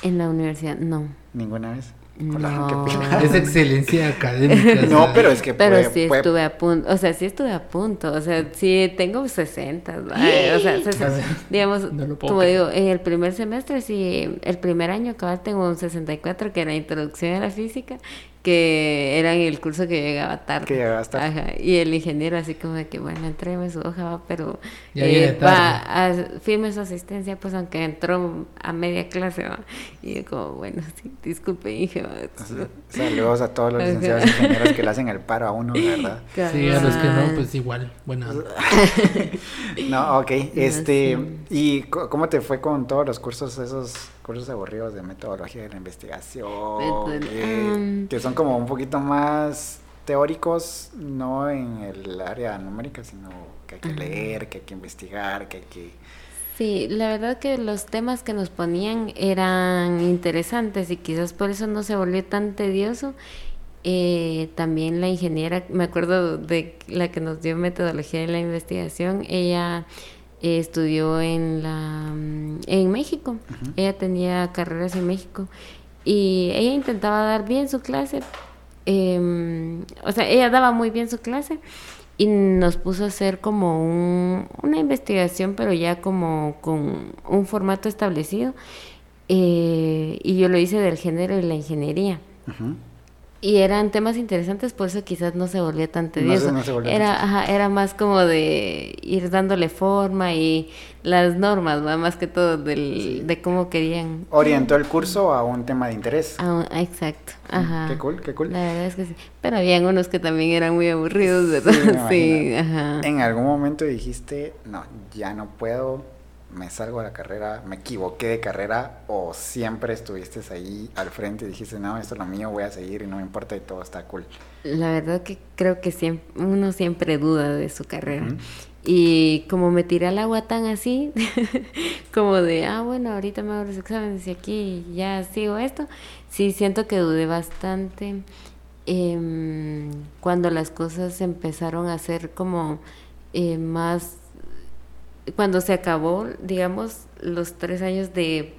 [SPEAKER 3] En la universidad no
[SPEAKER 1] ¿Ninguna vez?
[SPEAKER 3] No.
[SPEAKER 2] Es excelencia académica.
[SPEAKER 1] No, pero es que
[SPEAKER 3] Pero
[SPEAKER 1] puede-
[SPEAKER 3] sí
[SPEAKER 1] puede-
[SPEAKER 3] estuve a punto, o sea, sí estuve a punto, o sea, sí tengo 60, ay, o sea, 60, digamos,
[SPEAKER 2] No lo puedo
[SPEAKER 3] como
[SPEAKER 2] creer.
[SPEAKER 3] digo, en el primer semestre, sí, el primer año cabal tengo un 64, que era Introducción a la Física, que era en el curso que llegaba tarde.
[SPEAKER 1] Que llegabas tarde.
[SPEAKER 3] Ajá, y el ingeniero así como de que, bueno, entréme su hoja, va, pero
[SPEAKER 2] Ya
[SPEAKER 3] eh,
[SPEAKER 2] viene
[SPEAKER 3] va a, firme su asistencia, pues aunque entró a media clase, va. Y yo como, bueno, sí, disculpe, Inge,
[SPEAKER 1] Saludos a todos los
[SPEAKER 3] Ajá.
[SPEAKER 1] licenciados ingenieros que le hacen el paro a uno, ¿verdad?
[SPEAKER 2] Sí, a los que no, pues igual, buena. onda.
[SPEAKER 1] No, ok. Este,
[SPEAKER 3] sí.
[SPEAKER 1] ¿y cómo te fue con todos los cursos, esos cursos aburridos de metodología de la investigación? Que, que son como un poquito más teóricos, no en el área numérica, sino que hay que leer, que hay que investigar, que hay que...
[SPEAKER 3] Sí, la verdad que los temas que nos ponían eran interesantes y quizás por eso no se volvió tan tedioso. Eh, también la ingeniera, me acuerdo de la que nos dio metodología de la investigación, ella eh, estudió en la mm, en México, ella tenía carreras en México y ella intentaba dar bien su clase, em, o sea, ella daba muy bien su clase y nos puso a hacer como un- una investigación, pero ya como con un formato establecido. eh, y yo lo hice del género y la ingeniería.
[SPEAKER 1] Ujú.
[SPEAKER 3] Y eran temas interesantes, por eso quizás no se volvía tan tedioso.
[SPEAKER 1] no se volvió
[SPEAKER 3] era, ajá, era más como de ir dándole forma y las normas, ¿va? más que todo del, de cómo querían.
[SPEAKER 1] Orientó el curso a un tema de interés.
[SPEAKER 3] Ah, exacto, ajá.
[SPEAKER 1] Qué cool, qué cool.
[SPEAKER 3] La verdad es que sí. Pero habían unos que también eran muy aburridos, ¿verdad?
[SPEAKER 1] Sí,
[SPEAKER 3] Sí, ajá.
[SPEAKER 1] En algún momento dijiste, no, ya no puedo, me salgo de la carrera, me equivoqué de carrera, o siempre estuviste ahí al frente y dijiste, no, esto es lo mío, voy a seguir y no me importa y todo está cool.
[SPEAKER 3] La verdad que creo que siempre, uno siempre duda de su carrera. Y como me tiré al agua tan así, como de, ah, bueno, ahorita me hago los exámenes y aquí ya sigo esto, sí siento que dudé bastante em, cuando las cosas empezaron a ser como eh, más, cuando se acabó, digamos, los tres años de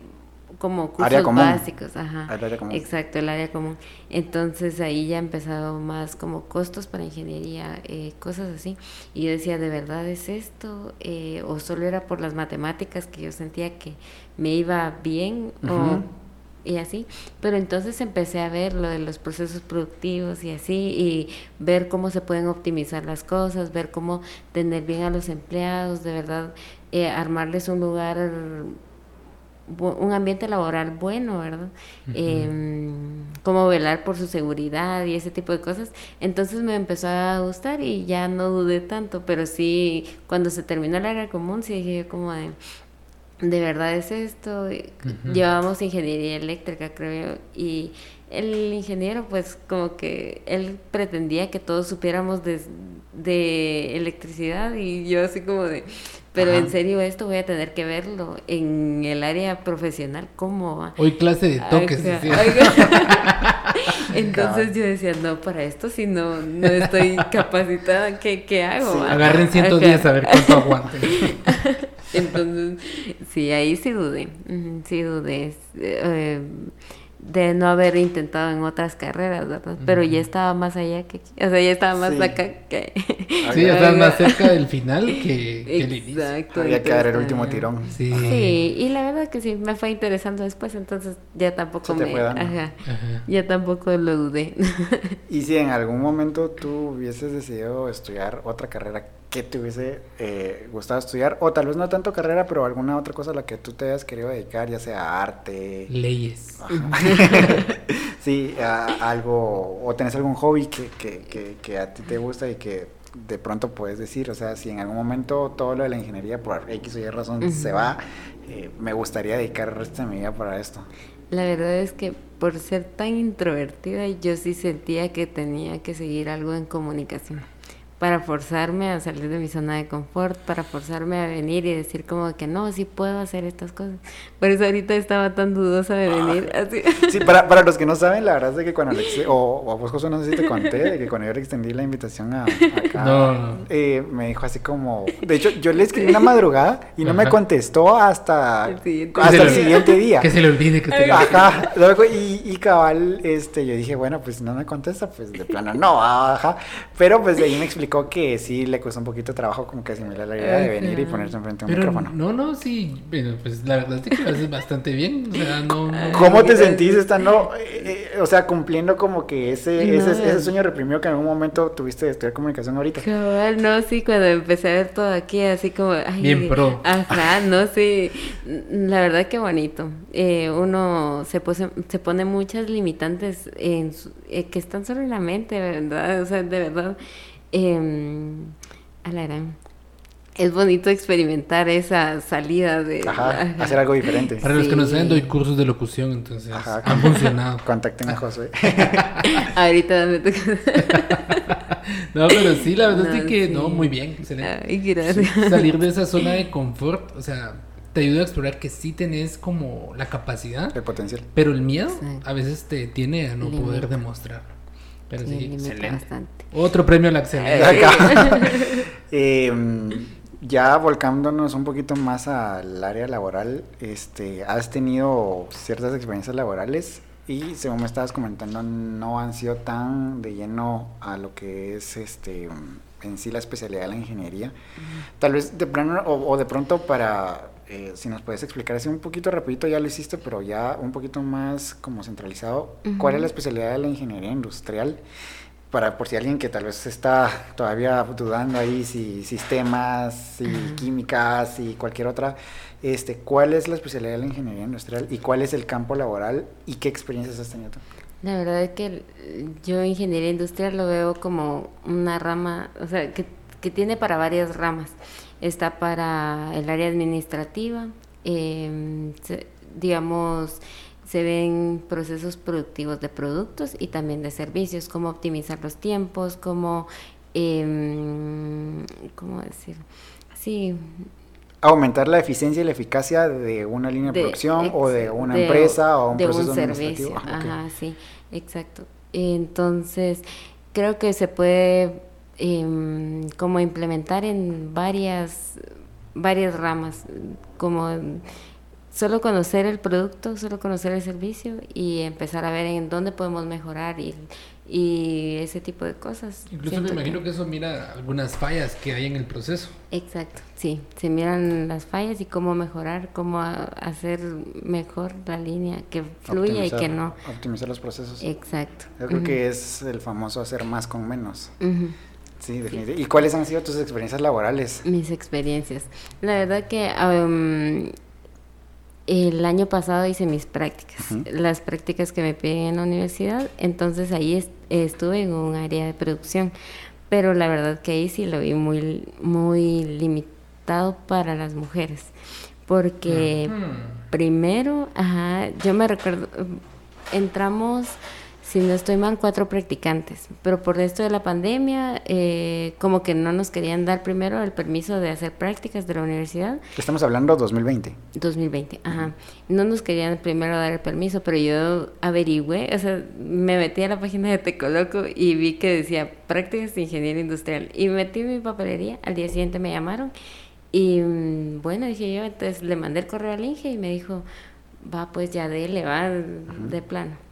[SPEAKER 3] como cursos básicos, ajá.
[SPEAKER 1] El área común.
[SPEAKER 3] Exacto, el área común. Entonces ahí ya empezaron más como costos para ingeniería, eh, cosas así. Y yo decía, ¿de verdad es esto? Eh, ¿O solo era por las matemáticas que yo sentía que me iba bien?
[SPEAKER 1] Ujú.
[SPEAKER 3] ¿O y así. Pero entonces empecé a ver lo de los procesos productivos y así, y ver cómo se pueden optimizar las cosas, ver cómo tener bien a los empleados, de verdad, eh, armarles un lugar un ambiente laboral bueno, ¿verdad? Em, cómo velar por su seguridad y ese tipo de cosas. Entonces me empezó a gustar y ya no dudé tanto, pero sí, cuando se terminó el área común, sí dije como de, de verdad es esto. Llevábamos ingeniería eléctrica, creo, y el ingeniero, pues como que él pretendía que todos supiéramos de, de electricidad y yo así como de, pero en serio esto voy a tener que verlo en el área profesional, ¿cómo?
[SPEAKER 2] Hoy clase de toques.
[SPEAKER 3] Entonces yo decía, no, para esto si no, no estoy capacitada, ¿qué, qué hago?
[SPEAKER 2] agarren 110 a ver cuánto aguante.
[SPEAKER 3] Entonces, sí, ahí sí dudé, sí dudé. Eh, de no haber intentado en otras carreras, ¿verdad? Pero ya estaba más allá que... O sea, ya estaba más acá que...
[SPEAKER 2] Sí, ya estaba más cerca del final que, que el inicio.
[SPEAKER 1] Había que dar el último tirón.
[SPEAKER 3] Sí. sí, y la verdad que sí, me fue interesando después, entonces ya tampoco me... Ajá, Ya tampoco lo dudé.
[SPEAKER 1] y si en algún momento tú hubieses decidido estudiar otra carrera, ¿qué te hubiese eh, gustado estudiar? O tal vez no tanto carrera, pero alguna otra cosa a la que tú te hayas querido dedicar, ya sea arte.
[SPEAKER 2] Leyes.
[SPEAKER 1] sí, algo, o tenés algún hobby que, que, que, a ti te gusta y que de pronto puedes decir, o sea, si en algún momento todo lo de la ingeniería por X o Y razón se va, eh, me gustaría dedicar el resto de mi vida para esto.
[SPEAKER 3] La verdad es que por ser tan introvertida, yo sí sentía que tenía que seguir algo en comunicación para forzarme a salir de mi zona de confort, para forzarme a venir y decir como que no, sí puedo hacer estas cosas. Por eso ahorita estaba tan dudosa de venir. Ah. Así.
[SPEAKER 1] Sí, para, para los que no saben, la verdad es que cuando Alex, o, a vos José, no sé si te conté, de que cuando yo le extendí la invitación a, acá, eh, me dijo así como, de hecho, yo le escribí una madrugada y no me contestó hasta el siguiente, hasta el siguiente día.
[SPEAKER 2] Que se le olvide que te
[SPEAKER 1] Ajá, y, y cabal, este, yo dije, bueno, pues no me contesta, pues de plano no, ajá, pero pues de ahí me explicó que sí le cuesta un poquito de trabajo como que asimilar la idea de venir y ponerse enfrente de un micrófono.
[SPEAKER 2] No, no, sí, bueno, pues la verdad es que lo haces bastante bien. O sea, no,
[SPEAKER 1] ¿Cómo te sentís estando, eh, eh, o sea, cumpliendo como que ese, ese, ese, sueño reprimido que en algún momento tuviste de estudiar comunicación ahorita?
[SPEAKER 3] no, sí, cuando empecé a ver todo aquí, así como...
[SPEAKER 2] bien pro.
[SPEAKER 3] Ajá, no, sí, la verdad que bonito. Eh, uno se, pose, se pone muchas limitantes en que están solo en la mente, ¿verdad? O sea, de verdad eh, a la gran. Es bonito experimentar esa salida de...
[SPEAKER 1] Ajá, hacer algo diferente.
[SPEAKER 2] Para los que no saben, doy cursos de locución, entonces Ajá, han funcionado.
[SPEAKER 1] Contacten a José.
[SPEAKER 3] Ahorita me toca...
[SPEAKER 2] no, pero sí, la verdad es que no, muy bien, excelente. salir de esa zona de confort, o sea, te ayuda a explorar que sí tenés como la capacidad.
[SPEAKER 1] El potencial.
[SPEAKER 2] Pero el miedo a veces te tiene a no poder demostrar. Pero sí, excelente. Otro premio a la excelencia.
[SPEAKER 1] Em, ya volcándonos un poquito más al área laboral, este, has tenido ciertas experiencias laborales y según me estabas comentando no han sido tan de lleno a lo que es este en sí la especialidad de la ingeniería. Tal vez de plano o de pronto para eh, si nos puedes explicar así un poquito rapidito, ya lo hiciste, pero ya un poquito más como centralizado, ¿cuál es la especialidad de la ingeniería industrial? Para por si alguien que tal vez está todavía dudando ahí si sistemas, si químicas y cualquier otra, este, ¿cuál es la especialidad de la ingeniería industrial y cuál es el campo laboral y qué experiencias has tenido?
[SPEAKER 3] La verdad es que yo ingeniería industrial lo veo como una rama, o sea, que, que tiene para varias ramas está para el área administrativa, em, digamos, se ven procesos productivos de productos y también de servicios, cómo optimizar los tiempos, cómo, eh, ¿cómo decir? Sí.
[SPEAKER 1] Aumentar la eficiencia y la eficacia de una línea de, producción o de una empresa o un de proceso un servicio.
[SPEAKER 3] Ah, Ajá, sí, exacto. Entonces, creo que se puede eh, como implementar en varias, varias ramas, como solo conocer el producto, solo conocer el servicio y empezar a ver en dónde podemos mejorar y, y ese tipo de cosas.
[SPEAKER 2] Incluso me imagino que... eso mira algunas fallas que hay en el proceso.
[SPEAKER 3] Exacto, sí, se miran las fallas y cómo mejorar, cómo hacer mejor la línea, que fluya y que no.
[SPEAKER 1] Optimizar los procesos.
[SPEAKER 3] Exacto.
[SPEAKER 1] Yo creo que es el famoso hacer más con menos. Sí, definitivamente. ¿Y cuáles han sido tus experiencias laborales?
[SPEAKER 3] Mis experiencias. La verdad que el año pasado hice mis prácticas, las prácticas que me piden en la universidad, entonces ahí estuve en un área de producción, pero la verdad que ahí sí lo vi muy, muy limitado para las mujeres, porque primero, ajá, yo me recuerdo, entramos si no estoy mal, cuatro practicantes. Pero por esto de la pandemia, eh, como que no nos querían dar primero el permiso de hacer prácticas de la universidad.
[SPEAKER 1] Estamos hablando 2020.
[SPEAKER 3] 2020, ajá. No nos querían primero dar el permiso, pero yo averigüé, o sea, me metí a la página de Tecoloco y vi que decía prácticas de ingeniería industrial. Y metí mi papelería, al día siguiente me llamaron. Y mm, bueno, dije yo, entonces le mandé el correo al Inge y me dijo, va, pues ya dele, va, de plano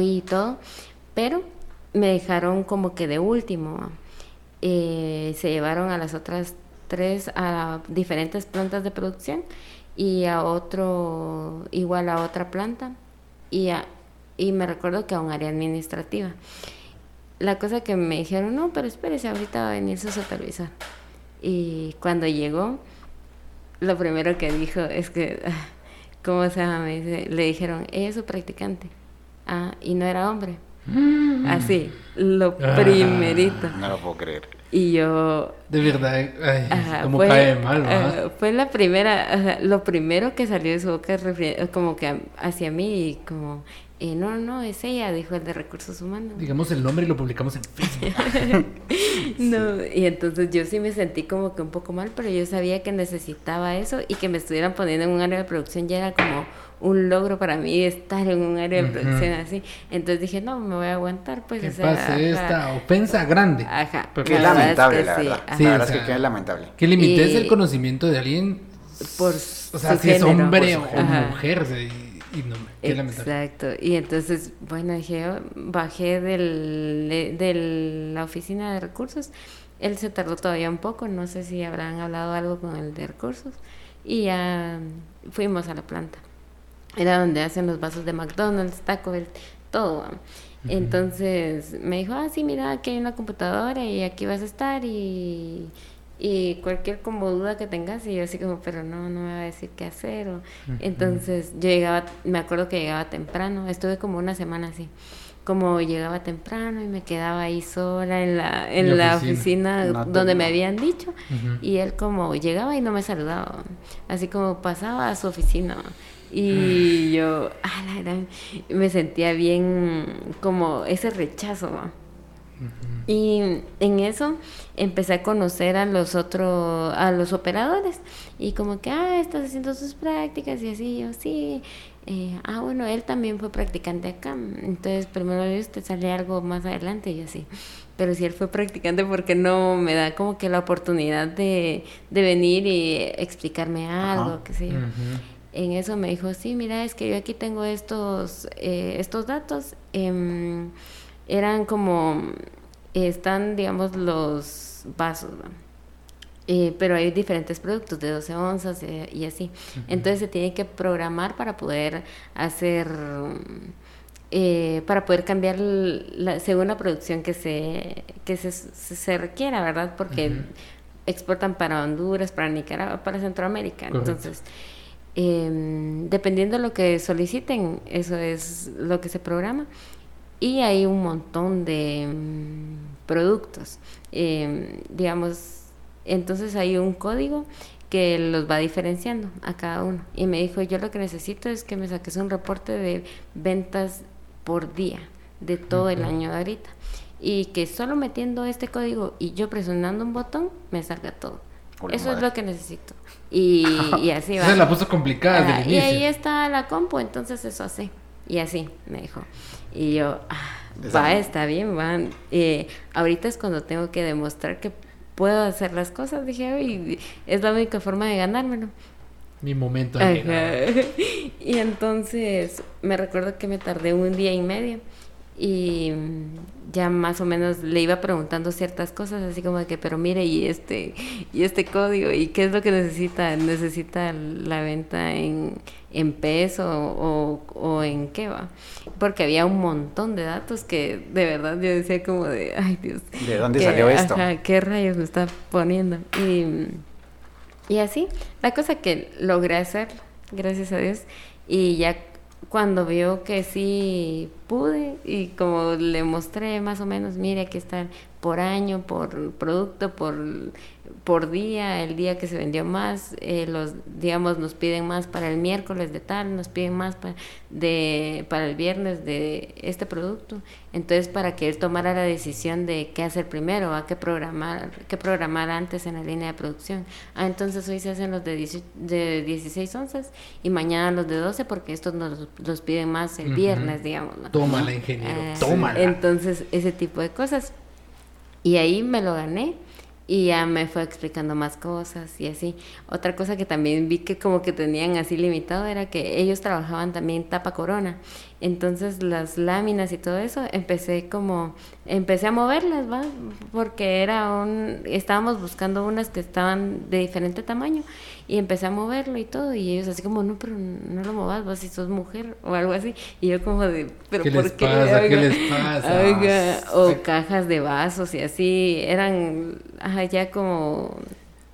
[SPEAKER 3] y todo, pero me dejaron como que de último. Eh, se llevaron a las otras tres a diferentes plantas de producción y a otro, igual a otra planta y, y me recuerdo que a un área administrativa. La cosa que me dijeron, no, pero espérese, ahorita va a venir su supervisor. Y cuando llegó, lo primero que dijo es que, ¿cómo se llama? le dijeron, ella es su practicante. Ah, y no era hombre. Mm. Así, lo ah. primerito.
[SPEAKER 1] No lo puedo creer.
[SPEAKER 3] Y yo...
[SPEAKER 2] De verdad, ay, como cae mal, ¿no?
[SPEAKER 3] fue la primera, lo primero que salió de su boca como que hacia mí y como, eh, no, no, es ella, dijo el de recursos humanos.
[SPEAKER 2] Digamos el nombre y lo publicamos en Facebook.
[SPEAKER 3] no, y entonces yo sí me sentí como que un poco mal, pero yo sabía que necesitaba eso y que me estuvieran poniendo en un área de producción ya era como un logro para mí estar en un área de producción así. Entonces dije, no, me voy a aguantar, pues.
[SPEAKER 2] Que pase esta ofensa grande.
[SPEAKER 1] Ajá. Qué lamentable, la verdad. Sí, la verdad es que qué lamentable.
[SPEAKER 2] Que limites el conocimiento de alguien por o sea, si es hombre o mujer. Y, no, qué
[SPEAKER 3] Exacto. Y entonces, bueno, dije, bajé del, de la oficina de recursos. Él se tardó todavía un poco, no sé si habrán hablado algo con el de recursos. Y ya fuimos a la planta era donde hacen los vasos de McDonald's, Taco Bell, todo. Entonces me dijo, ah, sí, mira, aquí hay una computadora y aquí vas a estar y, y cualquier como duda que tengas y yo así como, pero no, no me va a decir qué hacer. Entonces yo llegaba, me acuerdo que llegaba temprano, estuve como una semana así como llegaba temprano y me quedaba ahí sola en la, en la oficina, donde me habían dicho y él como llegaba y no me saludaba, así como pasaba a su oficina y yo, ah, me sentía bien como ese rechazo. Y en eso empecé a conocer a los otros, a los operadores. Y como que, ah, estás haciendo sus prácticas y así, yo sí. Eh, ah, bueno, él también fue practicante acá. Entonces, primero te sale algo más adelante y así. Pero si él fue practicante, porque no me da como que la oportunidad de, de venir y explicarme algo, qué sé yo? En eso me dijo, sí, mira, es que yo aquí tengo estos, eh, estos datos. Em, eran como, están, digamos, los vasos, eh, pero hay diferentes productos de 12 onzas eh, y así. Entonces se tiene que programar para poder hacer, para poder cambiar la, según la producción que se, que se, se, requiera, ¿verdad? Porque exportan para Honduras, para Nicaragua, para Centroamérica. Entonces... Em, dependiendo de lo que soliciten, eso es lo que se programa. Y hay un montón de mm, productos. Em, digamos, entonces hay un código que los va diferenciando a cada uno. Y me dijo, yo lo que necesito es que me saques un reporte de ventas por día de todo el año de ahorita. Y que solo metiendo este código y yo presionando un botón, me salga todo. Eso es lo que necesito. Y, y así va.
[SPEAKER 2] Se la puso complicada
[SPEAKER 3] Y ahí está la compu, entonces eso así. Y así me dijo. Y yo, ah, va, está bien, van. Eh, ahorita es cuando tengo que demostrar que puedo hacer las cosas, dije, y es la única forma de ganármelo.
[SPEAKER 2] Mi momento.
[SPEAKER 3] Y entonces me recuerdo que me tardé un día y medio y ya más o menos le iba preguntando ciertas cosas, así como de que, pero mire, y este, y este código, y qué es lo que necesita, necesita la venta en, en peso o, o en qué va, porque había un montón de datos que de verdad yo decía como de, ay Dios.
[SPEAKER 1] ¿De dónde
[SPEAKER 3] ¿qué-
[SPEAKER 1] salió esto?
[SPEAKER 3] ajá, ¿Qué rayos me está poniendo? Y, y así, la cosa que logré hacer, gracias a Dios, y ya cuando vio que sí pude y como le mostré más o menos, mire, aquí está por año, por producto, por, por día, el día que se vendió más, eh, los, digamos, nos piden más para el miércoles de tal, nos piden más para, de, para el viernes de este producto. Entonces, para que él tomara la decisión de qué hacer primero, a qué programar, qué programar antes en la línea de producción. Ah, entonces hoy se hacen los de, 18 de 16 onzas y mañana los de 12 porque estos nos los piden más el viernes, digamos. ¿no?
[SPEAKER 2] Tómala, ingeniero.
[SPEAKER 3] Ah,
[SPEAKER 2] tómala.
[SPEAKER 3] Entonces, ese tipo de cosas. Y ahí me lo gané y ya me fue explicando más cosas y así. Otra cosa que también vi que como que tenían así limitado era que ellos trabajaban también tapa corona. Entonces las láminas y todo eso empecé como, empecé a moverlas, ¿va? Porque era un, estábamos buscando unas que estaban de diferente tamaño y empecé a moverlo y todo y ellos así como, no, pero no lo movas, vos si sos mujer o algo así. Y yo como de, pero
[SPEAKER 2] ¿Qué
[SPEAKER 3] ¿por
[SPEAKER 2] les
[SPEAKER 3] qué?
[SPEAKER 2] pasa? ¿Qué les pasa?
[SPEAKER 3] oiga, o cajas de vasos y así, eran ajá, ya como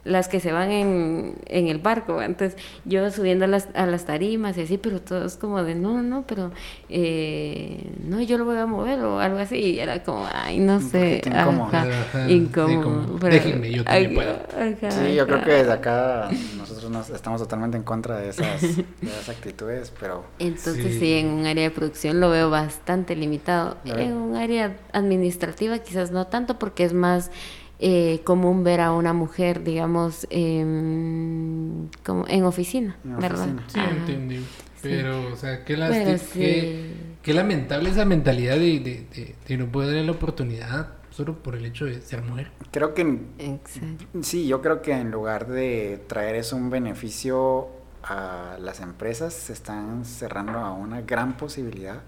[SPEAKER 3] las que se van en, en el barco. Entonces yo subiendo a las, a las tarimas y así, pero todos como de, no, no, pero eh, no, yo lo voy a mover o algo así. Y era como, ay, no sé.
[SPEAKER 1] incómodo.
[SPEAKER 3] ajá,
[SPEAKER 2] sí,
[SPEAKER 3] incómodo.
[SPEAKER 2] como,
[SPEAKER 3] pero-
[SPEAKER 2] déjenme, yo también
[SPEAKER 3] ajá,
[SPEAKER 2] puedo.
[SPEAKER 3] ajá,
[SPEAKER 1] Sí, yo creo que desde acá nosotros nos estamos totalmente en contra de esas, de esas actitudes, pero
[SPEAKER 3] Entonces
[SPEAKER 2] Sí.
[SPEAKER 3] sí. en un área de producción lo veo bastante limitado. En un área administrativa quizás no tanto porque es más eh, común ver a una mujer, digamos, em, como en oficina,
[SPEAKER 1] En
[SPEAKER 3] ¿verdad?
[SPEAKER 1] oficina.
[SPEAKER 2] Sí,
[SPEAKER 3] Ajá.
[SPEAKER 2] entendí. Pero, o sea, qué,
[SPEAKER 3] Pero sí.
[SPEAKER 2] qué, qué lamentable esa mentalidad de, de, de- de no poder darle la oportunidad solo por el hecho de ser mujer.
[SPEAKER 1] creo que
[SPEAKER 3] Exacto.
[SPEAKER 1] sí, yo creo que en lugar de traer eso un beneficio a las empresas, se están cerrando a una gran posibilidad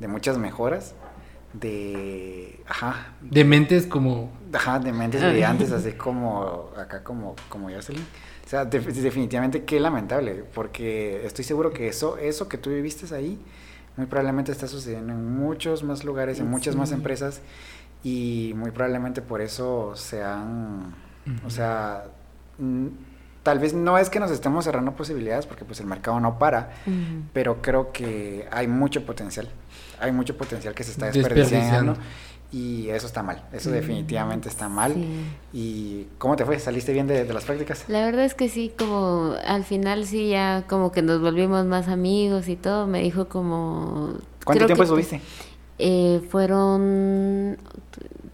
[SPEAKER 1] de muchas mejoras, de, ajá,
[SPEAKER 2] De mentes como...
[SPEAKER 1] Ajá, de mentes brillantes, así como acá como, como Jocelyn. O sea, def- definitivamente qué lamentable, porque estoy seguro que eso, eso que tú viviste ahí, muy probablemente está sucediendo en muchos más lugares, en muchas más empresas, y muy probablemente por eso se han, o sea, tal vez no es que nos estemos cerrando posibilidades, porque pues el mercado no para, pero creo que hay mucho potencial. Hay mucho potencial que se está
[SPEAKER 2] Desperdiciando.
[SPEAKER 1] desperdiciando. Y eso está mal. Eso
[SPEAKER 3] Mm,
[SPEAKER 1] definitivamente está mal.
[SPEAKER 3] sí.
[SPEAKER 1] ¿Y cómo te fue? ¿Saliste bien de, de las prácticas?
[SPEAKER 3] La verdad es que sí, como al final sí ya como que nos volvimos más amigos y todo, me dijo como...
[SPEAKER 1] ¿Cuánto tiempo
[SPEAKER 3] que-
[SPEAKER 1] estuviste?
[SPEAKER 3] Eh, fueron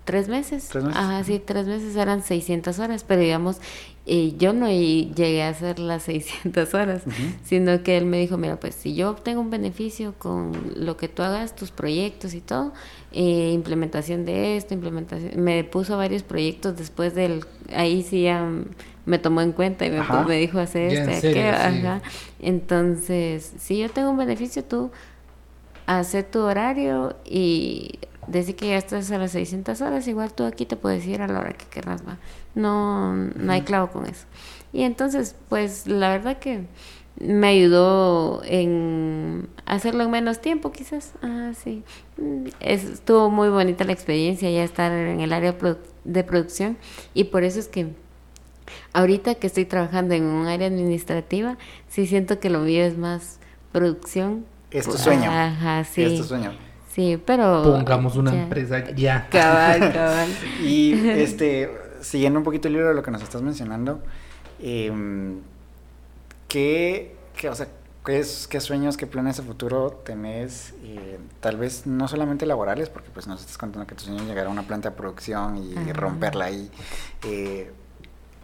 [SPEAKER 3] tres meses.
[SPEAKER 1] ¿Tres meses?
[SPEAKER 3] Ajá, sí, tres meses eran 600 horas, pero digamos, eh, yo no y- llegué a hacer las 600 horas, sino que él me dijo, mira, pues si yo obtengo un beneficio con lo que tú hagas, tus proyectos y todo, eh, implementación de esto, implementación, me puso varios proyectos después del, ahí sí ya me tomó en cuenta y me, me dijo hacer
[SPEAKER 2] en
[SPEAKER 3] esto, y aquello,
[SPEAKER 2] sí.
[SPEAKER 3] ajá. Entonces, si yo tengo un beneficio, tú hacer tu horario y decir que ya estás a las 600 horas, igual tú aquí te puedes ir a la hora que querrás, va. No, no hay clavo con eso. Y entonces, pues la verdad que me ayudó en hacerlo en menos tiempo, quizás. Ah, sí. Mm, es- estuvo muy bonita la experiencia ya estar en el área de producción y por eso es que ahorita que estoy trabajando en un área administrativa, sí siento que lo mío es más producción.
[SPEAKER 1] Es tu sueño.
[SPEAKER 3] Ajá, sí.
[SPEAKER 1] Es tu sueño.
[SPEAKER 3] Sí, pero...
[SPEAKER 2] Pongamos una
[SPEAKER 3] ya.
[SPEAKER 2] empresa ya.
[SPEAKER 3] Cabal, cabal.
[SPEAKER 1] Y este, siguiendo un poquito el libro de lo que nos estás mencionando, em, ¿qué, qué, o sea, qué, es- qué sueños, qué planes a futuro tenés? eh, tal vez no solamente laborales, porque pues nos estás contando que tu sueño es llegar a una planta de producción y
[SPEAKER 3] Ajá.
[SPEAKER 1] romperla ahí. Eh,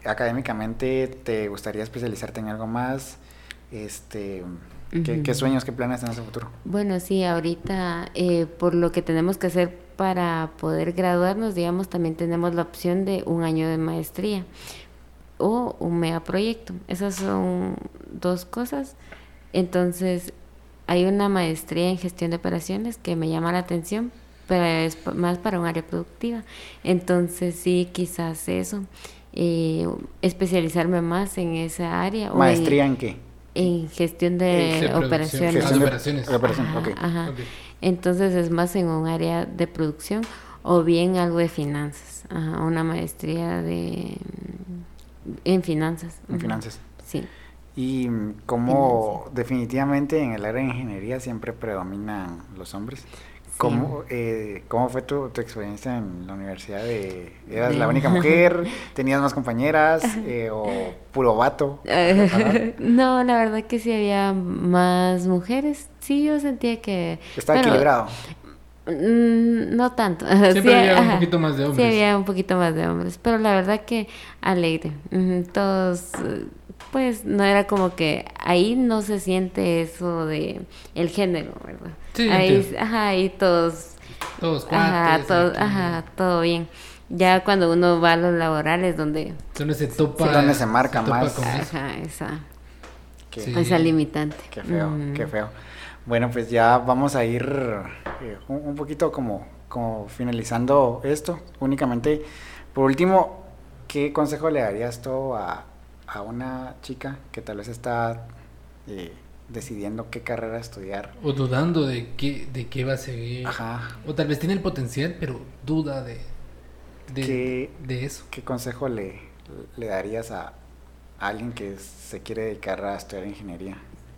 [SPEAKER 1] académicamente, ¿te gustaría especializarte en algo más? Este, ¿qué, sueños, qué planes tenés a futuro?
[SPEAKER 3] Bueno, sí, ahorita eh, por lo que tenemos que hacer para poder graduarnos, digamos, también tenemos la opción de un año de maestría. o un megaproyecto. Esas son dos cosas. Entonces, hay una maestría en gestión de operaciones que me llama la atención, pero es más para un área productiva. Entonces, sí, quizás eso. Eh, especializarme más en esa área.
[SPEAKER 1] ¿Maestría en, qué?
[SPEAKER 3] En gestión de, operaciones.
[SPEAKER 2] Gestión de operaciones.
[SPEAKER 3] Ajá, Entonces es más en un área de producción o bien algo de finanzas. Ajá, una maestría de en finanzas.
[SPEAKER 1] En finanzas.
[SPEAKER 3] Sí.
[SPEAKER 1] Y como definitivamente en el área de ingeniería siempre predominan los hombres. ¿Cómo, eh, ¿Cómo fue tu, tu, experiencia en la universidad? De, ¿Eras la única mujer? ¿Tenías más compañeras? Eh, ¿O puro vato?
[SPEAKER 3] no, la verdad que sí había más mujeres. Sí, yo sentía que...
[SPEAKER 1] Estaba equilibrado.
[SPEAKER 3] Mm, no tanto.
[SPEAKER 2] Siempre había un poquito más de hombres.
[SPEAKER 3] Sí, había un poquito más de hombres. Pero la verdad que alegre. Todos pues no era como que ahí no se siente eso de el género, ¿verdad?
[SPEAKER 2] Sí,
[SPEAKER 3] ahí, ajá, ahí todos,
[SPEAKER 2] todos
[SPEAKER 3] ajá, todo, ajá, todo bien. Ya cuando uno va a los laborales donde
[SPEAKER 2] donde se topa,
[SPEAKER 1] sí, donde se marca más,
[SPEAKER 3] ajá, esa, esa limitante.
[SPEAKER 1] Qué feo, qué feo. Bueno, pues ya vamos a ir eh, un, un poquito como, como finalizando esto. Únicamente, por último, ¿qué consejo le darías tú a, a una chica que tal vez está eh, decidiendo qué carrera estudiar.
[SPEAKER 2] O dudando de qué, de qué va a seguir.
[SPEAKER 1] Ajá.
[SPEAKER 2] O tal vez tiene el potencial, pero duda de, de, de eso.
[SPEAKER 1] ¿Qué consejo le, le darías a, alguien que se quiere dedicar a estudiar ingeniería?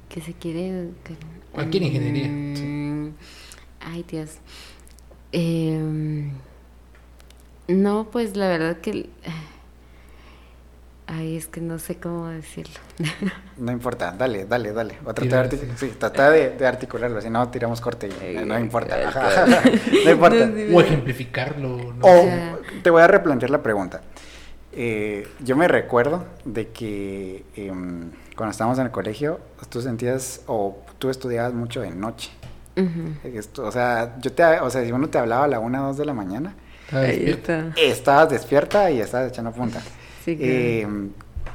[SPEAKER 3] Que se quiere...
[SPEAKER 2] Cualquier ingeniería.
[SPEAKER 3] Mm, ay, Dios. Em, no, pues la verdad que Ay, es que no sé cómo decirlo.
[SPEAKER 1] No importa, dale, dale, dale. O trata, de, sí, trata de, articularlo, si no tiramos corte y no, importa. no importa.
[SPEAKER 2] o ejemplificarlo.
[SPEAKER 1] O te voy a replantear la pregunta. Eh, yo me recuerdo de que em, cuando estábamos en el colegio, tú sentías o tú estudiabas mucho de noche. Esto, o sea, yo te, o sea, si uno te hablaba a la una o dos de la mañana, estabas despierta y estabas echando punta. Eh,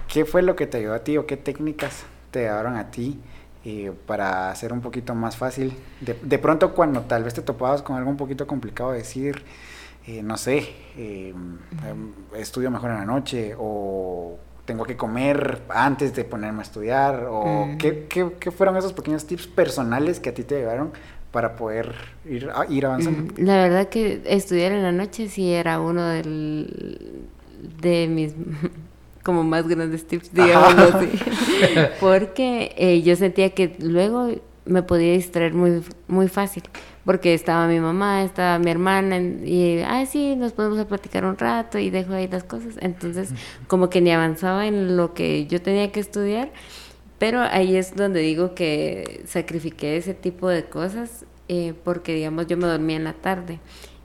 [SPEAKER 1] ¿Qué fue lo que te ayudó a ti o qué técnicas te ayudaron a ti eh, para hacer un poquito más fácil? De, pronto cuando tal vez te topabas con algo un poquito complicado decir, eh, no sé, em, estudio mejor en la noche o tengo que comer antes de ponerme a estudiar o ¿qué, qué, fueron esos pequeños tips personales que a ti te ayudaron para poder ir, ir avanzando?
[SPEAKER 3] La verdad que estudiar en la noche sí era uno del de mis como más grandes tips, digamos así. porque eh, yo sentía que luego me podía distraer muy, muy fácil, porque estaba mi mamá, estaba mi hermana, y, ah, sí, nos podemos a platicar un rato y dejo ahí las cosas. Entonces, como que ni avanzaba en lo que yo tenía que estudiar, pero ahí es donde digo que sacrifiqué ese tipo de cosas, eh, porque, digamos, yo me dormía en la tarde.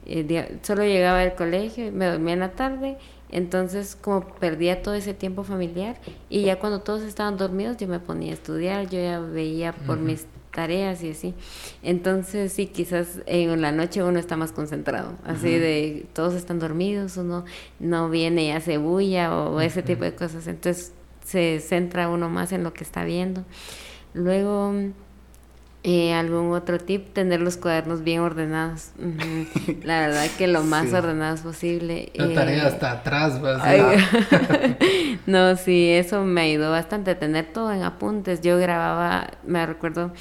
[SPEAKER 3] Eh, solo llegaba al colegio, me dormía en la tarde entonces, como perdía todo ese tiempo familiar y ya cuando todos estaban dormidos, yo me ponía a estudiar, yo ya veía por mis tareas y así. Entonces, sí, quizás en la noche uno está más concentrado, así de todos están dormidos, uno no viene y hace bulla o ese tipo de cosas. Entonces, se centra uno más en lo que está viendo. Luego, eh, ¿Algún otro tip? Tener los cuadernos bien ordenados. La verdad que lo más ordenados posible.
[SPEAKER 2] La tarea hasta eh, atrás, vas
[SPEAKER 3] No, sí, eso me ayudó bastante. Tener todo en apuntes. Yo grababa, me recuerdo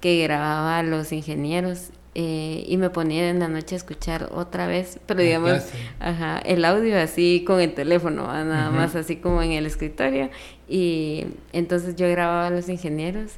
[SPEAKER 3] que grababa a los ingenieros eh, y me ponía en la noche a escuchar otra vez, pero digamos, ajá, el audio así con el teléfono, nada más así como en el escritorio. Y entonces yo grababa a los ingenieros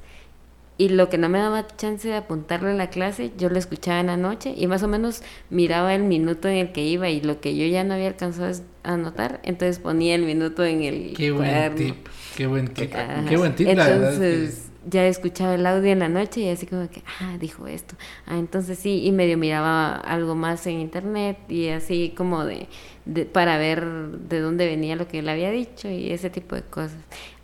[SPEAKER 3] y lo que no me daba chance de apuntarlo en la clase, yo lo escuchaba en la noche y más o menos miraba el minuto en el que iba y lo que yo ya no había alcanzado a anotar, entonces ponía el minuto en el
[SPEAKER 2] Qué buen tip, qué buen tip, qué buen tip,
[SPEAKER 3] entonces, ya escuchaba el audio en la noche y así como que, ah, dijo esto. Ah, entonces sí, y medio miraba algo más en internet y así como de, de para ver de dónde venía lo que él había dicho y ese tipo de cosas.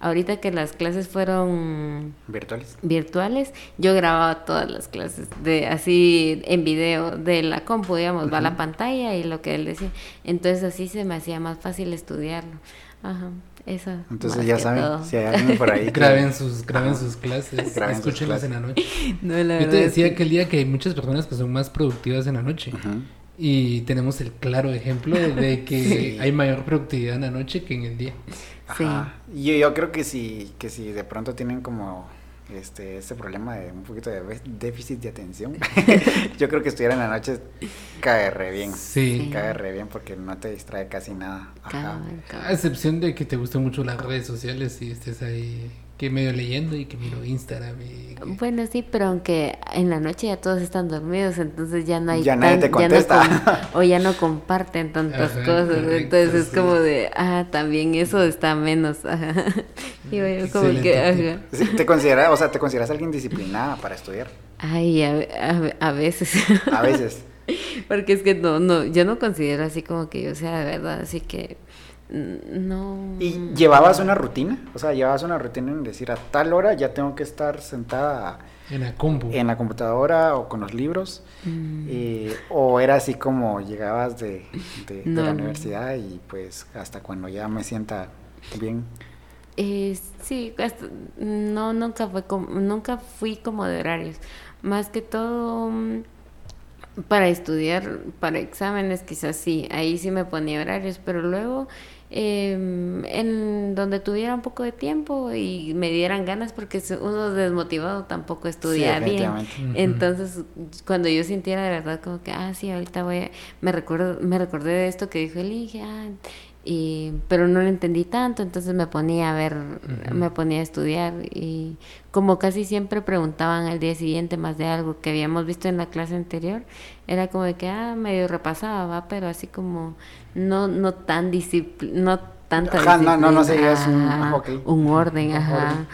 [SPEAKER 3] Ahorita que las clases fueron
[SPEAKER 1] virtuales,
[SPEAKER 3] virtuales yo grababa todas las clases de así en video de la compu, digamos, va a la pantalla y lo que él decía. Entonces así se me hacía más fácil estudiarlo. Ajá. Eso.
[SPEAKER 1] Entonces ya saben, si hay alguien por ahí.
[SPEAKER 2] graben sus, graben sus clases, escúchenlas en la noche. Yo te decía que el día que hay muchas personas que son más productivas en la noche. Y tenemos el claro ejemplo de que hay mayor productividad en la noche que en el día.
[SPEAKER 1] Sí. Y yo, creo que si, que si de pronto tienen como este, este problema de un poquito de déficit de atención, yo creo que estudiar en la noche cae re bien. Sí. Cae re bien porque no te distrae casi nada.
[SPEAKER 2] A excepción de que te gusten mucho las redes sociales y estés ahí que medio leyendo y que miro Instagram. Y
[SPEAKER 3] Bueno, sí, pero aunque en la noche ya todos están dormidos, entonces ya no hay...
[SPEAKER 1] Ya nadie te contesta.
[SPEAKER 3] o ya no comparten tantas cosas, entonces es como de, ah, también eso está menos. Y yo como
[SPEAKER 1] que... ¿Te consideras, o sea, te consideras alguien disciplinada para estudiar?
[SPEAKER 3] Ay, a, a veces.
[SPEAKER 1] A veces.
[SPEAKER 3] Porque es que no, no, yo no considero así como que yo sea de verdad, así que no.
[SPEAKER 1] ¿Y llevabas una rutina? O sea, llevabas una rutina en decir a tal hora ya tengo que estar sentada
[SPEAKER 2] en la, compu.
[SPEAKER 1] en la computadora o con los libros. Mm. Eh, o era así como llegabas de, la universidad y pues hasta cuando ya me sienta bien.
[SPEAKER 3] Eh, sí, no, nunca, fue como, nunca fui como de horarios. Más que todo mm, para estudiar, para exámenes quizás sí, ahí sí me ponía horarios, pero luego Em, en donde tuviera un poco de tiempo y me dieran ganas porque uno desmotivado tampoco estudia bien. Entonces, cuando yo sintiera de verdad como que, ah, sí, ahorita voy a, me recuerdo, me recordé de esto que dijo él y dije, ah, y, pero no lo entendí tanto, entonces me ponía a ver, me ponía a estudiar y como casi siempre preguntaban al día siguiente más de algo que habíamos visto en la clase anterior, era como de que, ah, medio repasaba, ¿va? pero así como no, no tan disciplina, no tanta
[SPEAKER 1] disciplina. No, no,
[SPEAKER 3] un, un orden, ajá.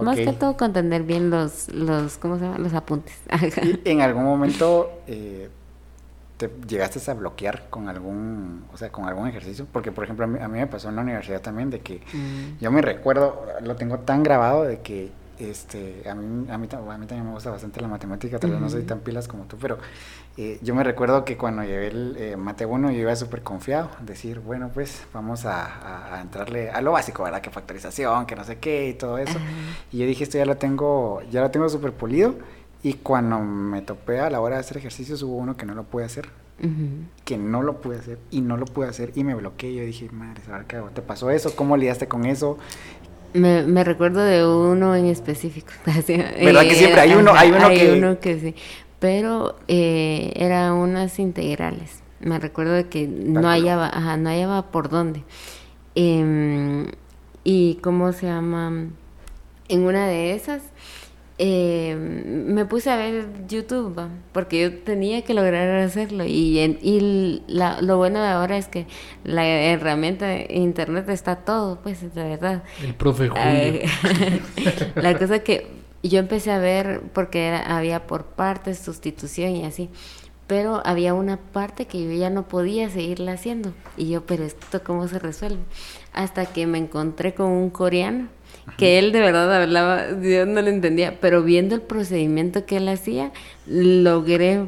[SPEAKER 3] Más que todo con entender bien los, los, ¿cómo se llama? Los apuntes.
[SPEAKER 1] en algún momento eh, te llegaste a bloquear con algún, o sea, con algún ejercicio, porque por ejemplo a mí, me pasó en la universidad también de que mm. yo me recuerdo, lo tengo tan grabado de que este, a mí, a mí, a mí también me gusta bastante la matemática, tal vez no soy tan pilas como tú, pero eh, yo me recuerdo que cuando llevé el eh, mate 1 yo iba súper confiado, decir, bueno, pues vamos a, entrarle a lo básico, ¿verdad? Que factorización, que no sé qué y todo eso. Y yo dije, esto ya lo tengo, ya lo tengo súper pulido y cuando me topé a la hora de hacer ejercicios hubo uno que no lo pude hacer. Que no lo pude hacer y no lo pude hacer y me bloqueé. Yo dije, madre, ¿qué ¿Te pasó eso? ¿Cómo lidiaste con eso?
[SPEAKER 3] Me, recuerdo de uno en específico.
[SPEAKER 1] ¿Verdad que siempre hay uno? Hay uno,
[SPEAKER 3] hay uno que sí. Pero eh, eran unas integrales. Me recuerdo de que no hallaba, ajá, no hallaba por dónde. Em, y cómo se llama. En una de esas eh, me puse a ver YouTube, porque yo tenía que lograr hacerlo. Y, y lo bueno de ahora es que la herramienta de Internet está todo, pues, de verdad.
[SPEAKER 2] El profe Julio.
[SPEAKER 3] la cosa que yo empecé a ver, porque había por partes, sustitución y así. Pero había una parte que yo ya no podía seguirla haciendo. Y yo, pero esto cómo se resuelve. Hasta que me encontré con un coreano que él de verdad hablaba, yo no lo entendía, pero viendo el procedimiento que él hacía, logré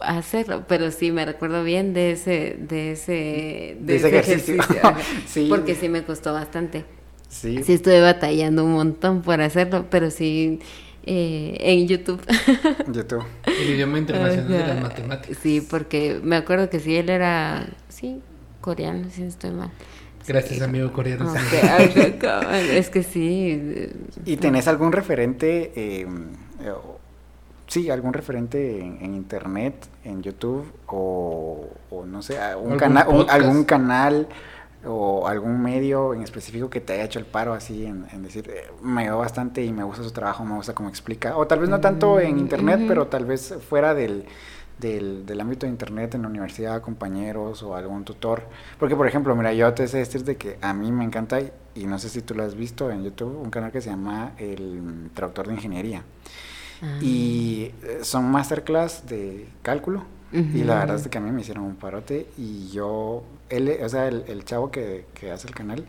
[SPEAKER 3] hacerlo, pero sí me recuerdo bien de ese de ese
[SPEAKER 1] de, ese, ejercicio,
[SPEAKER 3] porque sí me costó bastante. Sí. Sí estuve batallando un montón por hacerlo, pero sí eh, en YouTube.
[SPEAKER 1] YouTube.
[SPEAKER 2] El idioma internacional de las matemáticas.
[SPEAKER 3] Sí, porque me acuerdo que sí él era sí coreano, si no estoy mal.
[SPEAKER 2] Gracias, amigo coreano.
[SPEAKER 3] es que sí.
[SPEAKER 1] ¿Y tenés algún referente, em, eh, sí, algún referente en, internet, en YouTube o, no sé, un algún canal o algún medio en específico que te haya hecho el paro así en, decir, eh, me veo bastante y me gusta su trabajo, me gusta cómo explica, o tal vez no tanto en mm, internet, pero tal vez fuera del del, del, ámbito de internet en la universidad, compañeros o algún tutor. Porque, por ejemplo, mira, yo te sé decir de que a mí me encanta, y no sé si tú lo has visto en YouTube, un canal que se llama El Traductor de Ingeniería. Ah. Y eh, son masterclass de cálculo. Y la verdad es que a mí me hicieron un parote y yo, él, o sea, el, el chavo que, que hace el canal,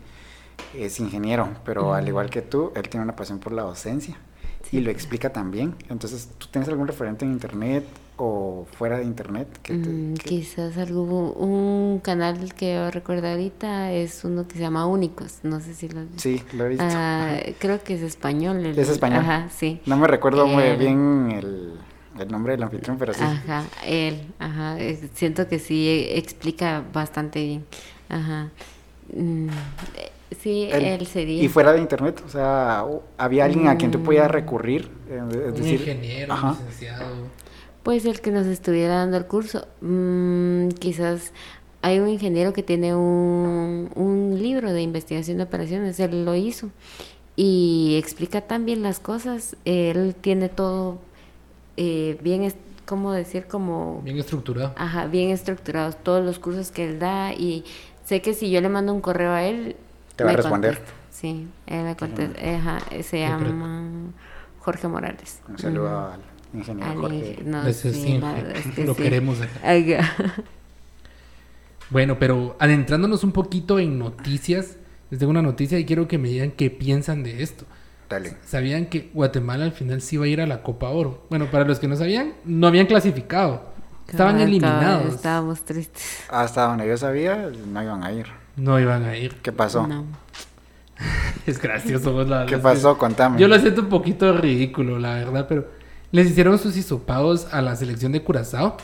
[SPEAKER 1] es ingeniero, pero al igual que tú, él tiene una pasión por la docencia
[SPEAKER 3] Sí.
[SPEAKER 1] y lo explica también. Entonces, ¿tú tienes algún referente en internet o fuera de internet? Que te-
[SPEAKER 3] Mm,
[SPEAKER 1] que-
[SPEAKER 3] Quizás algún un canal que yo recuerdo ahorita es uno que se llama Únicos, no sé si lo has visto.
[SPEAKER 1] Sí, lo he visto.
[SPEAKER 3] Ah, creo que es español. el-
[SPEAKER 1] Es español.
[SPEAKER 3] Ajá, sí.
[SPEAKER 1] No me recuerdo muy
[SPEAKER 3] Eh,
[SPEAKER 1] bien el, el nombre del anfitrión, pero sí.
[SPEAKER 3] Ajá, él, ajá, siento que sí explica bastante bien. Ajá. Mm, sí, él, sería.
[SPEAKER 1] Y fuera de internet, o sea, había alguien a quien tú podías recurrir. eh, Es
[SPEAKER 2] Un
[SPEAKER 1] decir,
[SPEAKER 2] ingeniero,
[SPEAKER 1] ajá.
[SPEAKER 2] un licenciado.
[SPEAKER 3] Pues el que nos estuviera dando el curso. Mm, quizás hay un ingeniero que tiene un, un libro de investigación de operaciones, él lo hizo y explica tan bien las cosas. Él tiene todo eh, bien, es- ¿cómo decir? Como
[SPEAKER 2] Bien estructurado.
[SPEAKER 3] Ajá, bien estructurados todos los cursos que él da y sé que si yo le mando un correo a él,
[SPEAKER 1] Te va a responder.
[SPEAKER 3] contesta. Sí, él me contesta. Ajá, se llama Jorge Morales.
[SPEAKER 1] Un saludo
[SPEAKER 3] Ujú.
[SPEAKER 1] al ingeniero Jorge.
[SPEAKER 3] no,
[SPEAKER 2] Ese
[SPEAKER 3] sí, verdad es que
[SPEAKER 2] lo
[SPEAKER 3] sí.
[SPEAKER 2] queremos. Bueno, pero adentrándonos un poquito en noticias, les tengo una noticia y quiero que me digan qué piensan de esto.
[SPEAKER 1] Dale.
[SPEAKER 2] ¿Sabían que Guatemala al final sí iba a ir a la Copa Oro? Bueno, para los que no sabían, no habían clasificado. Estaban eliminados.
[SPEAKER 3] Estábamos tristes.
[SPEAKER 1] Hasta donde yo sabía, no iban a ir.
[SPEAKER 2] No iban a ir.
[SPEAKER 1] ¿Qué pasó?
[SPEAKER 3] No.
[SPEAKER 2] Es gracioso. vos, la
[SPEAKER 1] ¿Qué
[SPEAKER 2] que-
[SPEAKER 1] pasó? Contame.
[SPEAKER 2] Yo lo siento un poquito ridículo, la verdad, pero les hicieron sus hisopados a la selección de Curazao.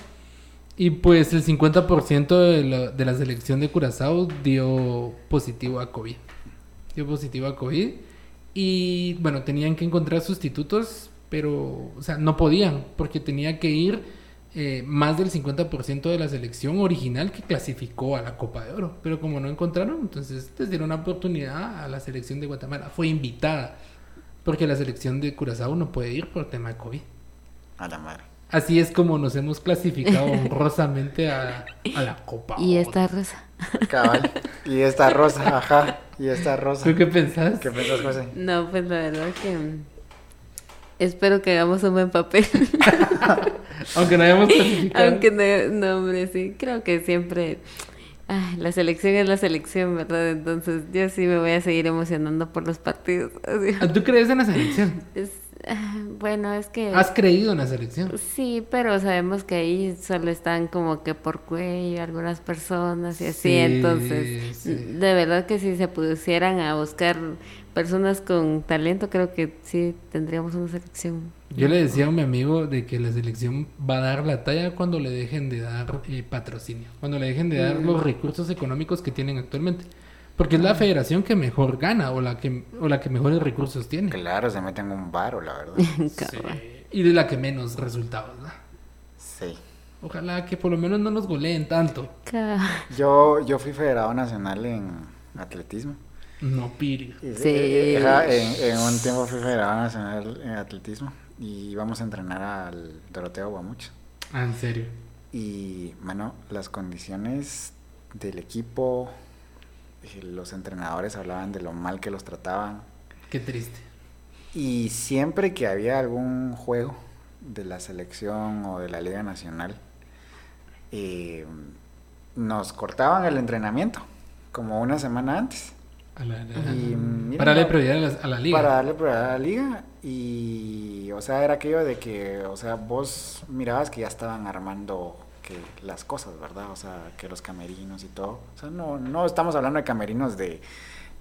[SPEAKER 2] Y pues el 50% de la, de la selección de Curazao dio positivo a COVID. Dio positivo a COVID. Y bueno, tenían que encontrar sustitutos, pero, o sea, no podían, porque tenía que ir eh, más del 50% de la selección original que clasificó a la Copa de Oro. Pero como no encontraron, entonces les dieron una oportunidad a la selección de Guatemala. Fue invitada, porque la selección de Curazao no puede ir por tema de COVID.
[SPEAKER 1] A la madre.
[SPEAKER 2] Así es como nos hemos clasificado honrosamente a, a la Copa.
[SPEAKER 3] Y esta rosa.
[SPEAKER 1] Cabal. y esta rosa, ajá. Y esta rosa.
[SPEAKER 2] ¿Tú qué pensás?
[SPEAKER 1] ¿Qué pensás, José?
[SPEAKER 3] No, pues la verdad que mm, espero que hagamos un buen papel.
[SPEAKER 2] Aunque no hayamos clasificado.
[SPEAKER 3] Aunque no, no, hombre, sí, creo que siempre ay, la selección es la selección, ¿verdad? Entonces yo sí me voy a seguir emocionando por los partidos. así.
[SPEAKER 2] Ah, ¿Tú crees en la selección?
[SPEAKER 3] Es, ah, bueno, es que...
[SPEAKER 2] ¿Has creído en la selección?
[SPEAKER 3] Sí, pero sabemos que ahí solo están como que por cuello algunas personas y así,
[SPEAKER 2] Sí,
[SPEAKER 3] entonces
[SPEAKER 2] sí.
[SPEAKER 3] de verdad que si se pusieran a buscar personas con talento, creo que sí tendríamos una selección.
[SPEAKER 2] Yo le decía a mi amigo de que la selección va a dar la talla cuando le dejen de dar eh, patrocinio, cuando le dejen de dar los recursos económicos que tienen actualmente. Porque es la federación que mejor gana o la que, o la que mejores recursos tiene.
[SPEAKER 1] Claro, se meten un varo, la verdad.
[SPEAKER 3] Cabal.
[SPEAKER 2] Y de la que menos resultados da.
[SPEAKER 1] Sí.
[SPEAKER 2] Ojalá que por lo menos no nos goleen tanto.
[SPEAKER 1] Yo, yo fui federado nacional en atletismo.
[SPEAKER 2] No, Piri.
[SPEAKER 3] Sí.
[SPEAKER 1] en, en un tiempo fui federado nacional en atletismo y íbamos a entrenar al Doroteo Guamuch.
[SPEAKER 2] Ah, en serio.
[SPEAKER 1] Y, mano, las condiciones del equipo, los entrenadores hablaban de lo mal que los trataban.
[SPEAKER 2] Qué triste.
[SPEAKER 1] Y siempre que había algún juego de la selección o de la Liga Nacional, eh, nos cortaban el entrenamiento, como una semana antes.
[SPEAKER 2] A la- la-
[SPEAKER 1] Y, mira,
[SPEAKER 2] para darle prioridad a la, a la liga.
[SPEAKER 1] Para darle prioridad a la liga. Y, o sea, era aquello de que, o sea, vos mirabas que ya estaban armando que las cosas, ¿verdad? O sea, que los camerinos y todo. O sea, no, no estamos hablando de camerinos de,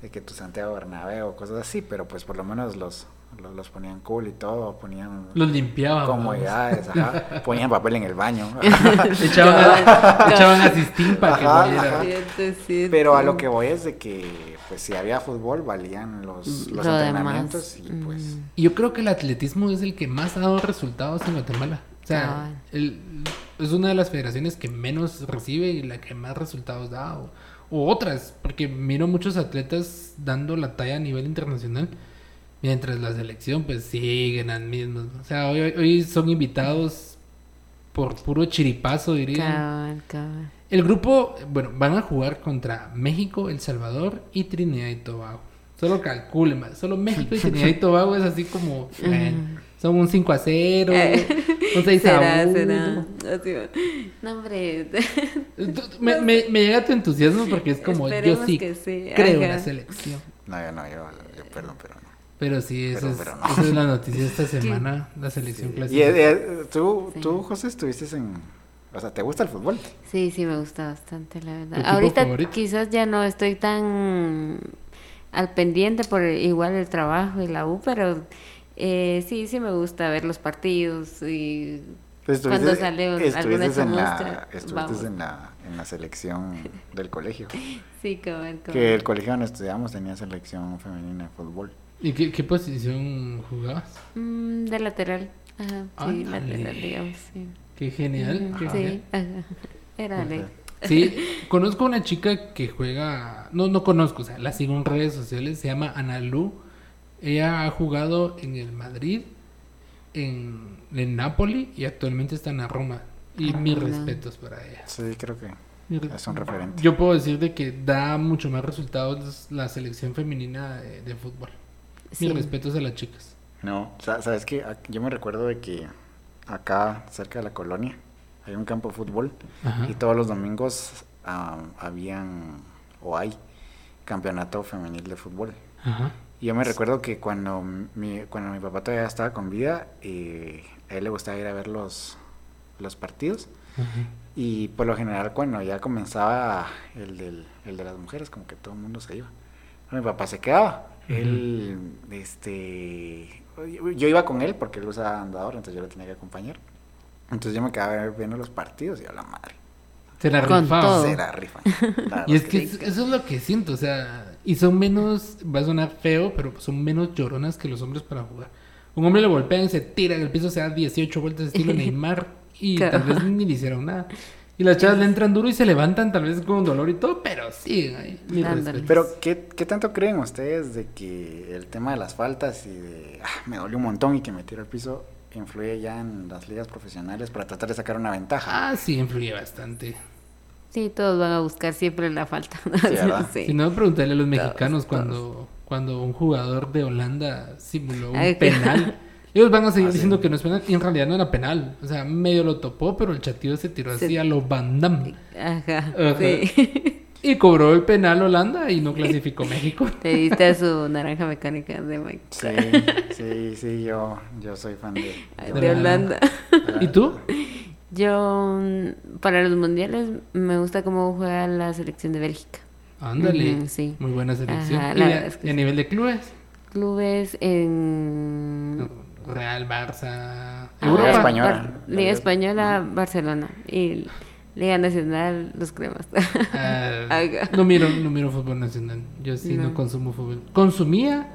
[SPEAKER 1] de que tu Santiago Bernabéu o cosas así, pero pues por lo menos los, los, los ponían cool y todo, ponían
[SPEAKER 2] Los limpiaban.
[SPEAKER 1] comodidades, ajá, ponían papel en el baño.
[SPEAKER 2] Echaban, a, echaban asistín para que
[SPEAKER 1] Ajá,
[SPEAKER 2] volviera.
[SPEAKER 1] ajá. Pero a lo que voy es de que, pues si había fútbol, valían los, los
[SPEAKER 3] Lo
[SPEAKER 1] entrenamientos
[SPEAKER 3] demás,
[SPEAKER 1] y pues...
[SPEAKER 3] mm.
[SPEAKER 2] Yo creo que el atletismo es el que más ha dado resultados en Guatemala. O sea, el- es una de las federaciones que menos recibe y la que más resultados da. O, o otras, porque miro muchos atletas dando la talla a nivel internacional. Mientras la selección, pues siguen al mismo. O sea, hoy, hoy son invitados por puro chiripazo, diría.
[SPEAKER 3] Cabal, cabal.
[SPEAKER 2] El grupo, bueno, van a jugar contra México, El Salvador y Trinidad y Tobago. Solo calculen, solo México y Trinidad y Tobago es así como, son un 5 a 0, un 6
[SPEAKER 3] será,
[SPEAKER 2] a 1.
[SPEAKER 3] será. No, hombre.
[SPEAKER 2] Me, me, me llega tu entusiasmo porque es como, yo
[SPEAKER 3] Esperemos
[SPEAKER 2] sí,
[SPEAKER 3] que sí,
[SPEAKER 2] creo en
[SPEAKER 3] ajá.
[SPEAKER 2] la selección.
[SPEAKER 1] No, yo no, yo, yo perdón, pero no.
[SPEAKER 2] Pero sí, esa
[SPEAKER 1] Pero-
[SPEAKER 2] es,
[SPEAKER 1] pero no.
[SPEAKER 2] esa es la noticia de esta semana, la selección
[SPEAKER 1] Y
[SPEAKER 2] clásica.
[SPEAKER 1] eh, eh, tú,
[SPEAKER 3] Sí.
[SPEAKER 1] tú, José, estuviste en... O sea, ¿te gusta el fútbol?
[SPEAKER 3] Sí, sí, me gusta bastante, la
[SPEAKER 2] ¿Tu
[SPEAKER 3] verdad. Ahorita
[SPEAKER 2] favorito?
[SPEAKER 3] quizás ya no estoy tan al pendiente por igual el trabajo y la U, pero eh, sí, sí me gusta ver los partidos y Cuando sale un-
[SPEAKER 1] estuviste
[SPEAKER 3] alguna
[SPEAKER 1] en la, estuviste en la, en la selección del colegio.
[SPEAKER 3] sí, cabal.
[SPEAKER 1] Que el colegio donde estudiamos tenía selección femenina de fútbol.
[SPEAKER 2] ¿Y qué, qué posición jugabas?
[SPEAKER 3] Mm, de lateral, ajá, sí,
[SPEAKER 2] Ándale.
[SPEAKER 3] lateral, digamos, sí.
[SPEAKER 2] Qué genial. Qué
[SPEAKER 3] Sí,
[SPEAKER 2] genial.
[SPEAKER 3] ajá. Era.
[SPEAKER 2] Sí, conozco una chica que juega, no, no conozco, o sea, la sigo en redes sociales, se llama Analu. Ella ha jugado en el Madrid, en, en Napoli y actualmente está en la Roma. Y
[SPEAKER 3] Ah,
[SPEAKER 2] mis respetos para ella.
[SPEAKER 1] Sí, creo que es un referente.
[SPEAKER 2] Yo puedo decir de que da mucho más resultados la selección femenina de, de fútbol.
[SPEAKER 3] Sí.
[SPEAKER 2] Mis respetos a las chicas.
[SPEAKER 1] No, sa- sabes que yo me recuerdo de que acá cerca de la colonia hay un campo de fútbol
[SPEAKER 2] Ajá.
[SPEAKER 1] y todos los domingos habían o hay campeonato femenil de fútbol.
[SPEAKER 2] Ajá.
[SPEAKER 1] Yo me recuerdo que cuando mi, cuando mi papá todavía estaba con vida, eh, a él le gustaba ir a ver los, los partidos. Y por lo general cuando ya comenzaba el, del, el de las mujeres, como que todo el mundo se iba. Mi papá se quedaba. Él, este, yo iba con él porque él usaba andador, entonces yo lo tenía que acompañar. Entonces yo me quedaba viendo los partidos y a la madre.
[SPEAKER 2] Se la
[SPEAKER 3] Con
[SPEAKER 2] rifaba.
[SPEAKER 3] todo.
[SPEAKER 1] Se la rifan.
[SPEAKER 2] Y es que es- eso es lo que siento, o sea, y son menos, va a sonar feo, pero son menos lloronas que los hombres para jugar. Un hombre lo golpean y se tira en el piso, se da 18 vueltas estilo Neymar y tal vez ni le hicieron nada. Y las chavas le entran duro y se levantan tal vez con dolor y todo, pero siguen ahí.
[SPEAKER 1] Pero, ¿qué, ¿qué tanto creen ustedes de que el tema de las faltas y de "Ah, me dolió un montón y que me tiro al piso influye ya en las ligas profesionales para tratar de sacar una ventaja?
[SPEAKER 2] Ah, sí, influye bastante.
[SPEAKER 3] Sí, todos van a buscar siempre la falta. Sí.
[SPEAKER 2] Si no, preguntarle a los mexicanos
[SPEAKER 3] todos.
[SPEAKER 2] cuando, cuando un jugador de Holanda simuló un
[SPEAKER 3] Ay, que-
[SPEAKER 2] penal. Ellos van a seguir
[SPEAKER 1] Ah, sí.
[SPEAKER 2] diciendo que no es penal y en realidad no era penal. O sea, medio lo topó, pero el chatillo se tiró
[SPEAKER 3] Se-
[SPEAKER 2] así a lo Van Damme.
[SPEAKER 3] Ajá,
[SPEAKER 2] Ajá.
[SPEAKER 3] sí.
[SPEAKER 2] Y cobró el penal Holanda y no clasificó México.
[SPEAKER 3] Te diste a su naranja mecánica de Mike.
[SPEAKER 1] Sí, sí, sí, yo, yo soy fan de,
[SPEAKER 3] De Holanda.
[SPEAKER 2] ¿Y tú?
[SPEAKER 3] Yo, mm, para los mundiales, me gusta cómo juega la selección de Bélgica.
[SPEAKER 2] Ándale.
[SPEAKER 3] Sí.
[SPEAKER 2] Muy buena selección.
[SPEAKER 3] Ajá,
[SPEAKER 2] y,
[SPEAKER 3] la
[SPEAKER 2] a,
[SPEAKER 3] verdad es que
[SPEAKER 2] y a
[SPEAKER 3] sí.
[SPEAKER 2] nivel de clubes,
[SPEAKER 3] Clubes en...
[SPEAKER 2] Real, Barça,
[SPEAKER 3] Ah,
[SPEAKER 2] Europa.
[SPEAKER 1] Liga Española.
[SPEAKER 3] Bar- Liga Española, Barcelona. Y Liga Nacional, los cremas.
[SPEAKER 2] Ah, no miro, no miro fútbol nacional. Yo sí no.
[SPEAKER 3] No.
[SPEAKER 2] consumo fútbol. Consumía,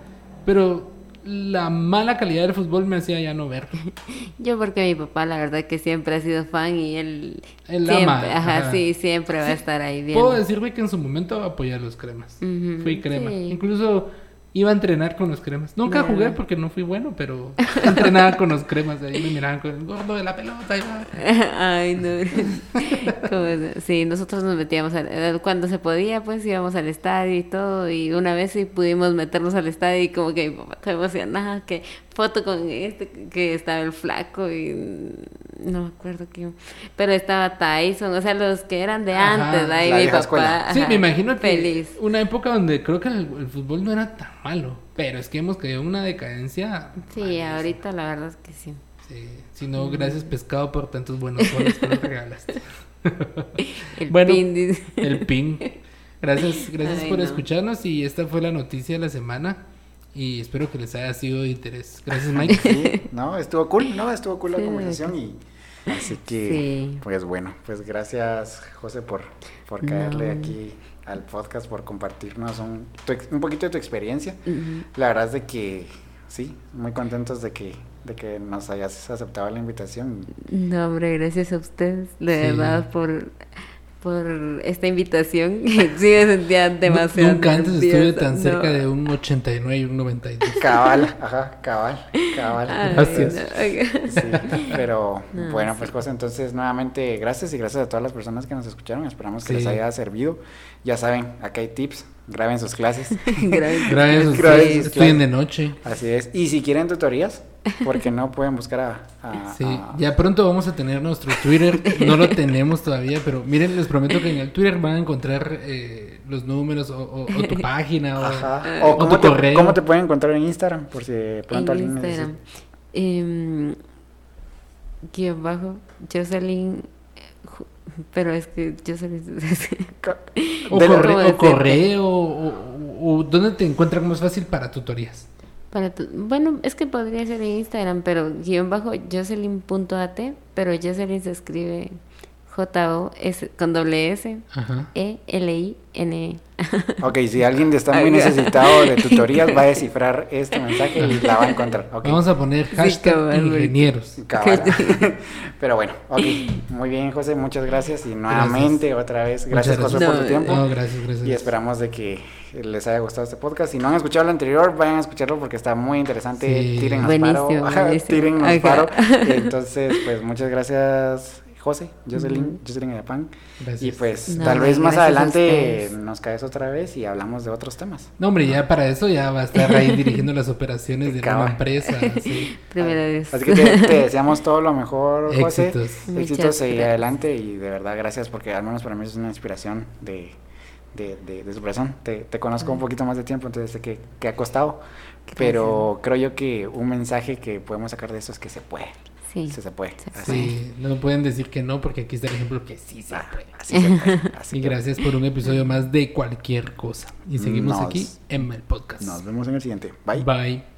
[SPEAKER 2] pero la mala calidad del fútbol me hacía ya no ver.
[SPEAKER 3] Yo porque mi papá, la verdad que siempre ha sido fan y él...
[SPEAKER 2] Él
[SPEAKER 3] siempre,
[SPEAKER 2] ama,
[SPEAKER 3] Ajá,
[SPEAKER 2] ajá.
[SPEAKER 3] sí, siempre va a estar ahí viendo.
[SPEAKER 2] Puedo decirme que en su momento apoyé a los cremas. Fui crema.
[SPEAKER 3] sí.
[SPEAKER 2] Incluso iba a entrenar con los cremas. Nunca jugué porque no fui bueno, pero entrenaba con los cremas. Ahí me miraban con el gordo de la pelota.
[SPEAKER 3] Ay, no. ¿Cómo es? Sí, nosotros nos metíamos, al- eh, cuando se podía, pues íbamos al estadio y todo, y una vez sí pudimos meternos al estadio y como que mi papá estaba emocionado, que foto con este, que estaba el flaco y no me acuerdo quién, pero estaba Tyson, o sea, los que eran de
[SPEAKER 2] Ajá,
[SPEAKER 3] antes, ahí mi papá.
[SPEAKER 1] escuela.
[SPEAKER 2] Sí, me imagino que
[SPEAKER 3] Feliz.
[SPEAKER 2] una época donde creo que el, el fútbol no era tan malo, pero es que hemos caído en una decadencia.
[SPEAKER 3] Sí,
[SPEAKER 2] malísima.
[SPEAKER 3] ahorita la verdad es que sí.
[SPEAKER 2] Sí, Si no, gracias pescado por tantos buenos goles que nos regalaste.
[SPEAKER 3] El
[SPEAKER 2] Bueno,
[SPEAKER 3] pin, dice.
[SPEAKER 2] El ping. Gracias, gracias
[SPEAKER 3] Ay,
[SPEAKER 2] por
[SPEAKER 3] no.
[SPEAKER 2] escucharnos y esta fue la noticia de la semana y espero que les haya sido de interés. Gracias Mike.
[SPEAKER 1] Sí, no, estuvo cool, no, estuvo cool la conversación y así que,
[SPEAKER 3] Sí.
[SPEAKER 1] pues bueno, pues gracias José por, por caerle
[SPEAKER 3] No.
[SPEAKER 1] aquí al podcast, por compartirnos un, tu ex- un poquito de tu experiencia. La verdad es de que sí, muy contentos de que, de que nos hayas aceptado la invitación.
[SPEAKER 3] No, hombre, gracias a ustedes, de
[SPEAKER 2] Sí.
[SPEAKER 3] verdad, por, por esta invitación. Sí, me sentía demasiado.
[SPEAKER 2] Nunca antes estuve tan
[SPEAKER 3] no.
[SPEAKER 2] cerca de un 89 y un 92.
[SPEAKER 1] Cabal, ajá, cabal, cabal.
[SPEAKER 3] Ay,
[SPEAKER 2] Gracias.
[SPEAKER 3] no.
[SPEAKER 1] Sí, pero
[SPEAKER 3] No,
[SPEAKER 1] bueno,
[SPEAKER 3] sí.
[SPEAKER 1] pues entonces nuevamente gracias y gracias a todas las personas que nos escucharon. Esperamos que
[SPEAKER 2] Sí.
[SPEAKER 1] les haya servido. Ya saben, acá hay tips, graben sus clases.
[SPEAKER 3] Gracias
[SPEAKER 2] a
[SPEAKER 1] Gracias,
[SPEAKER 2] ustedes. Estudien de noche.
[SPEAKER 1] Así es. Y si quieren tutorías, porque no pueden buscar a... a-
[SPEAKER 2] Sí,
[SPEAKER 1] a-
[SPEAKER 2] ya pronto vamos a tener nuestro Twitter. No lo tenemos todavía, pero miren, les prometo que en el Twitter van a encontrar eh, los números o, o- o tu página o,
[SPEAKER 1] Ajá.
[SPEAKER 2] o
[SPEAKER 1] O cómo
[SPEAKER 2] tu
[SPEAKER 1] te,
[SPEAKER 2] correo.
[SPEAKER 1] cómo te pueden encontrar en Instagram, por si pronto
[SPEAKER 3] en
[SPEAKER 1] alguien
[SPEAKER 3] Instagram. Em, guion bajo, Jocelyn. eh, Pero es que Jocelyn.
[SPEAKER 2] O,
[SPEAKER 1] De la-
[SPEAKER 2] corre-
[SPEAKER 3] ¿Cómo
[SPEAKER 2] o correo, o, o- o dónde te encuentran más fácil para tutorías.
[SPEAKER 3] Para tu- bueno, es que podría ser en Instagram, pero guion bajo Jocelyn.at, pero Jocelyn se escribe J-O-S con doble S. E-L-I-N-E.
[SPEAKER 1] Ok, si alguien está muy necesitado de tutorías, va a descifrar este mensaje y la va a encontrar.
[SPEAKER 2] Vamos a poner hashtag
[SPEAKER 3] cabal, güey.
[SPEAKER 2] ingenieros.
[SPEAKER 1] Cabal. Pero bueno, ok. Muy bien, José, muchas gracias. Y nuevamente, otra vez, gracias, José, por tu tiempo.
[SPEAKER 2] No, gracias, gracias.
[SPEAKER 1] Y esperamos de que les haya gustado este podcast. Si no han escuchado el anterior, vayan a escucharlo porque está muy interesante.
[SPEAKER 2] Sí.
[SPEAKER 1] Tírennos
[SPEAKER 3] Buenísimo,
[SPEAKER 1] paro.
[SPEAKER 3] Buenísimo.
[SPEAKER 1] tírennos
[SPEAKER 3] Ajá.
[SPEAKER 1] paro. Entonces, pues muchas gracias, José, Jocelyn,
[SPEAKER 3] Ujú.
[SPEAKER 1] Jocelyn Ayapan.
[SPEAKER 2] Gracias.
[SPEAKER 1] Y pues
[SPEAKER 3] No,
[SPEAKER 1] tal vez más adelante nos caes otra vez y hablamos de otros temas.
[SPEAKER 2] No, hombre, ya para eso ya va a estar ahí dirigiendo las operaciones de una empresa. sí.
[SPEAKER 3] Primera vez.
[SPEAKER 1] Así que te, te deseamos todo lo mejor, José.
[SPEAKER 2] Éxitos.
[SPEAKER 3] Muchas
[SPEAKER 1] Éxitos, seguir
[SPEAKER 3] gracias.
[SPEAKER 1] adelante y de verdad gracias porque al menos para mí es una inspiración de, de, de, de superación. Te, te conozco un poquito más de tiempo, entonces sé que, que ha costado, pero creo yo que un mensaje que podemos sacar de eso es que se puede. Sí. Se puede.
[SPEAKER 3] Se
[SPEAKER 1] Así,
[SPEAKER 2] Sí, no pueden decir que no, porque aquí está el ejemplo que sí se
[SPEAKER 1] ah,
[SPEAKER 2] puede.
[SPEAKER 1] así se puede. Así
[SPEAKER 2] Y
[SPEAKER 1] que
[SPEAKER 2] gracias por un episodio más de cualquier cosa. Y seguimos
[SPEAKER 1] Nos-
[SPEAKER 2] aquí en el podcast.
[SPEAKER 1] Nos vemos en el siguiente. Bye.
[SPEAKER 2] Bye.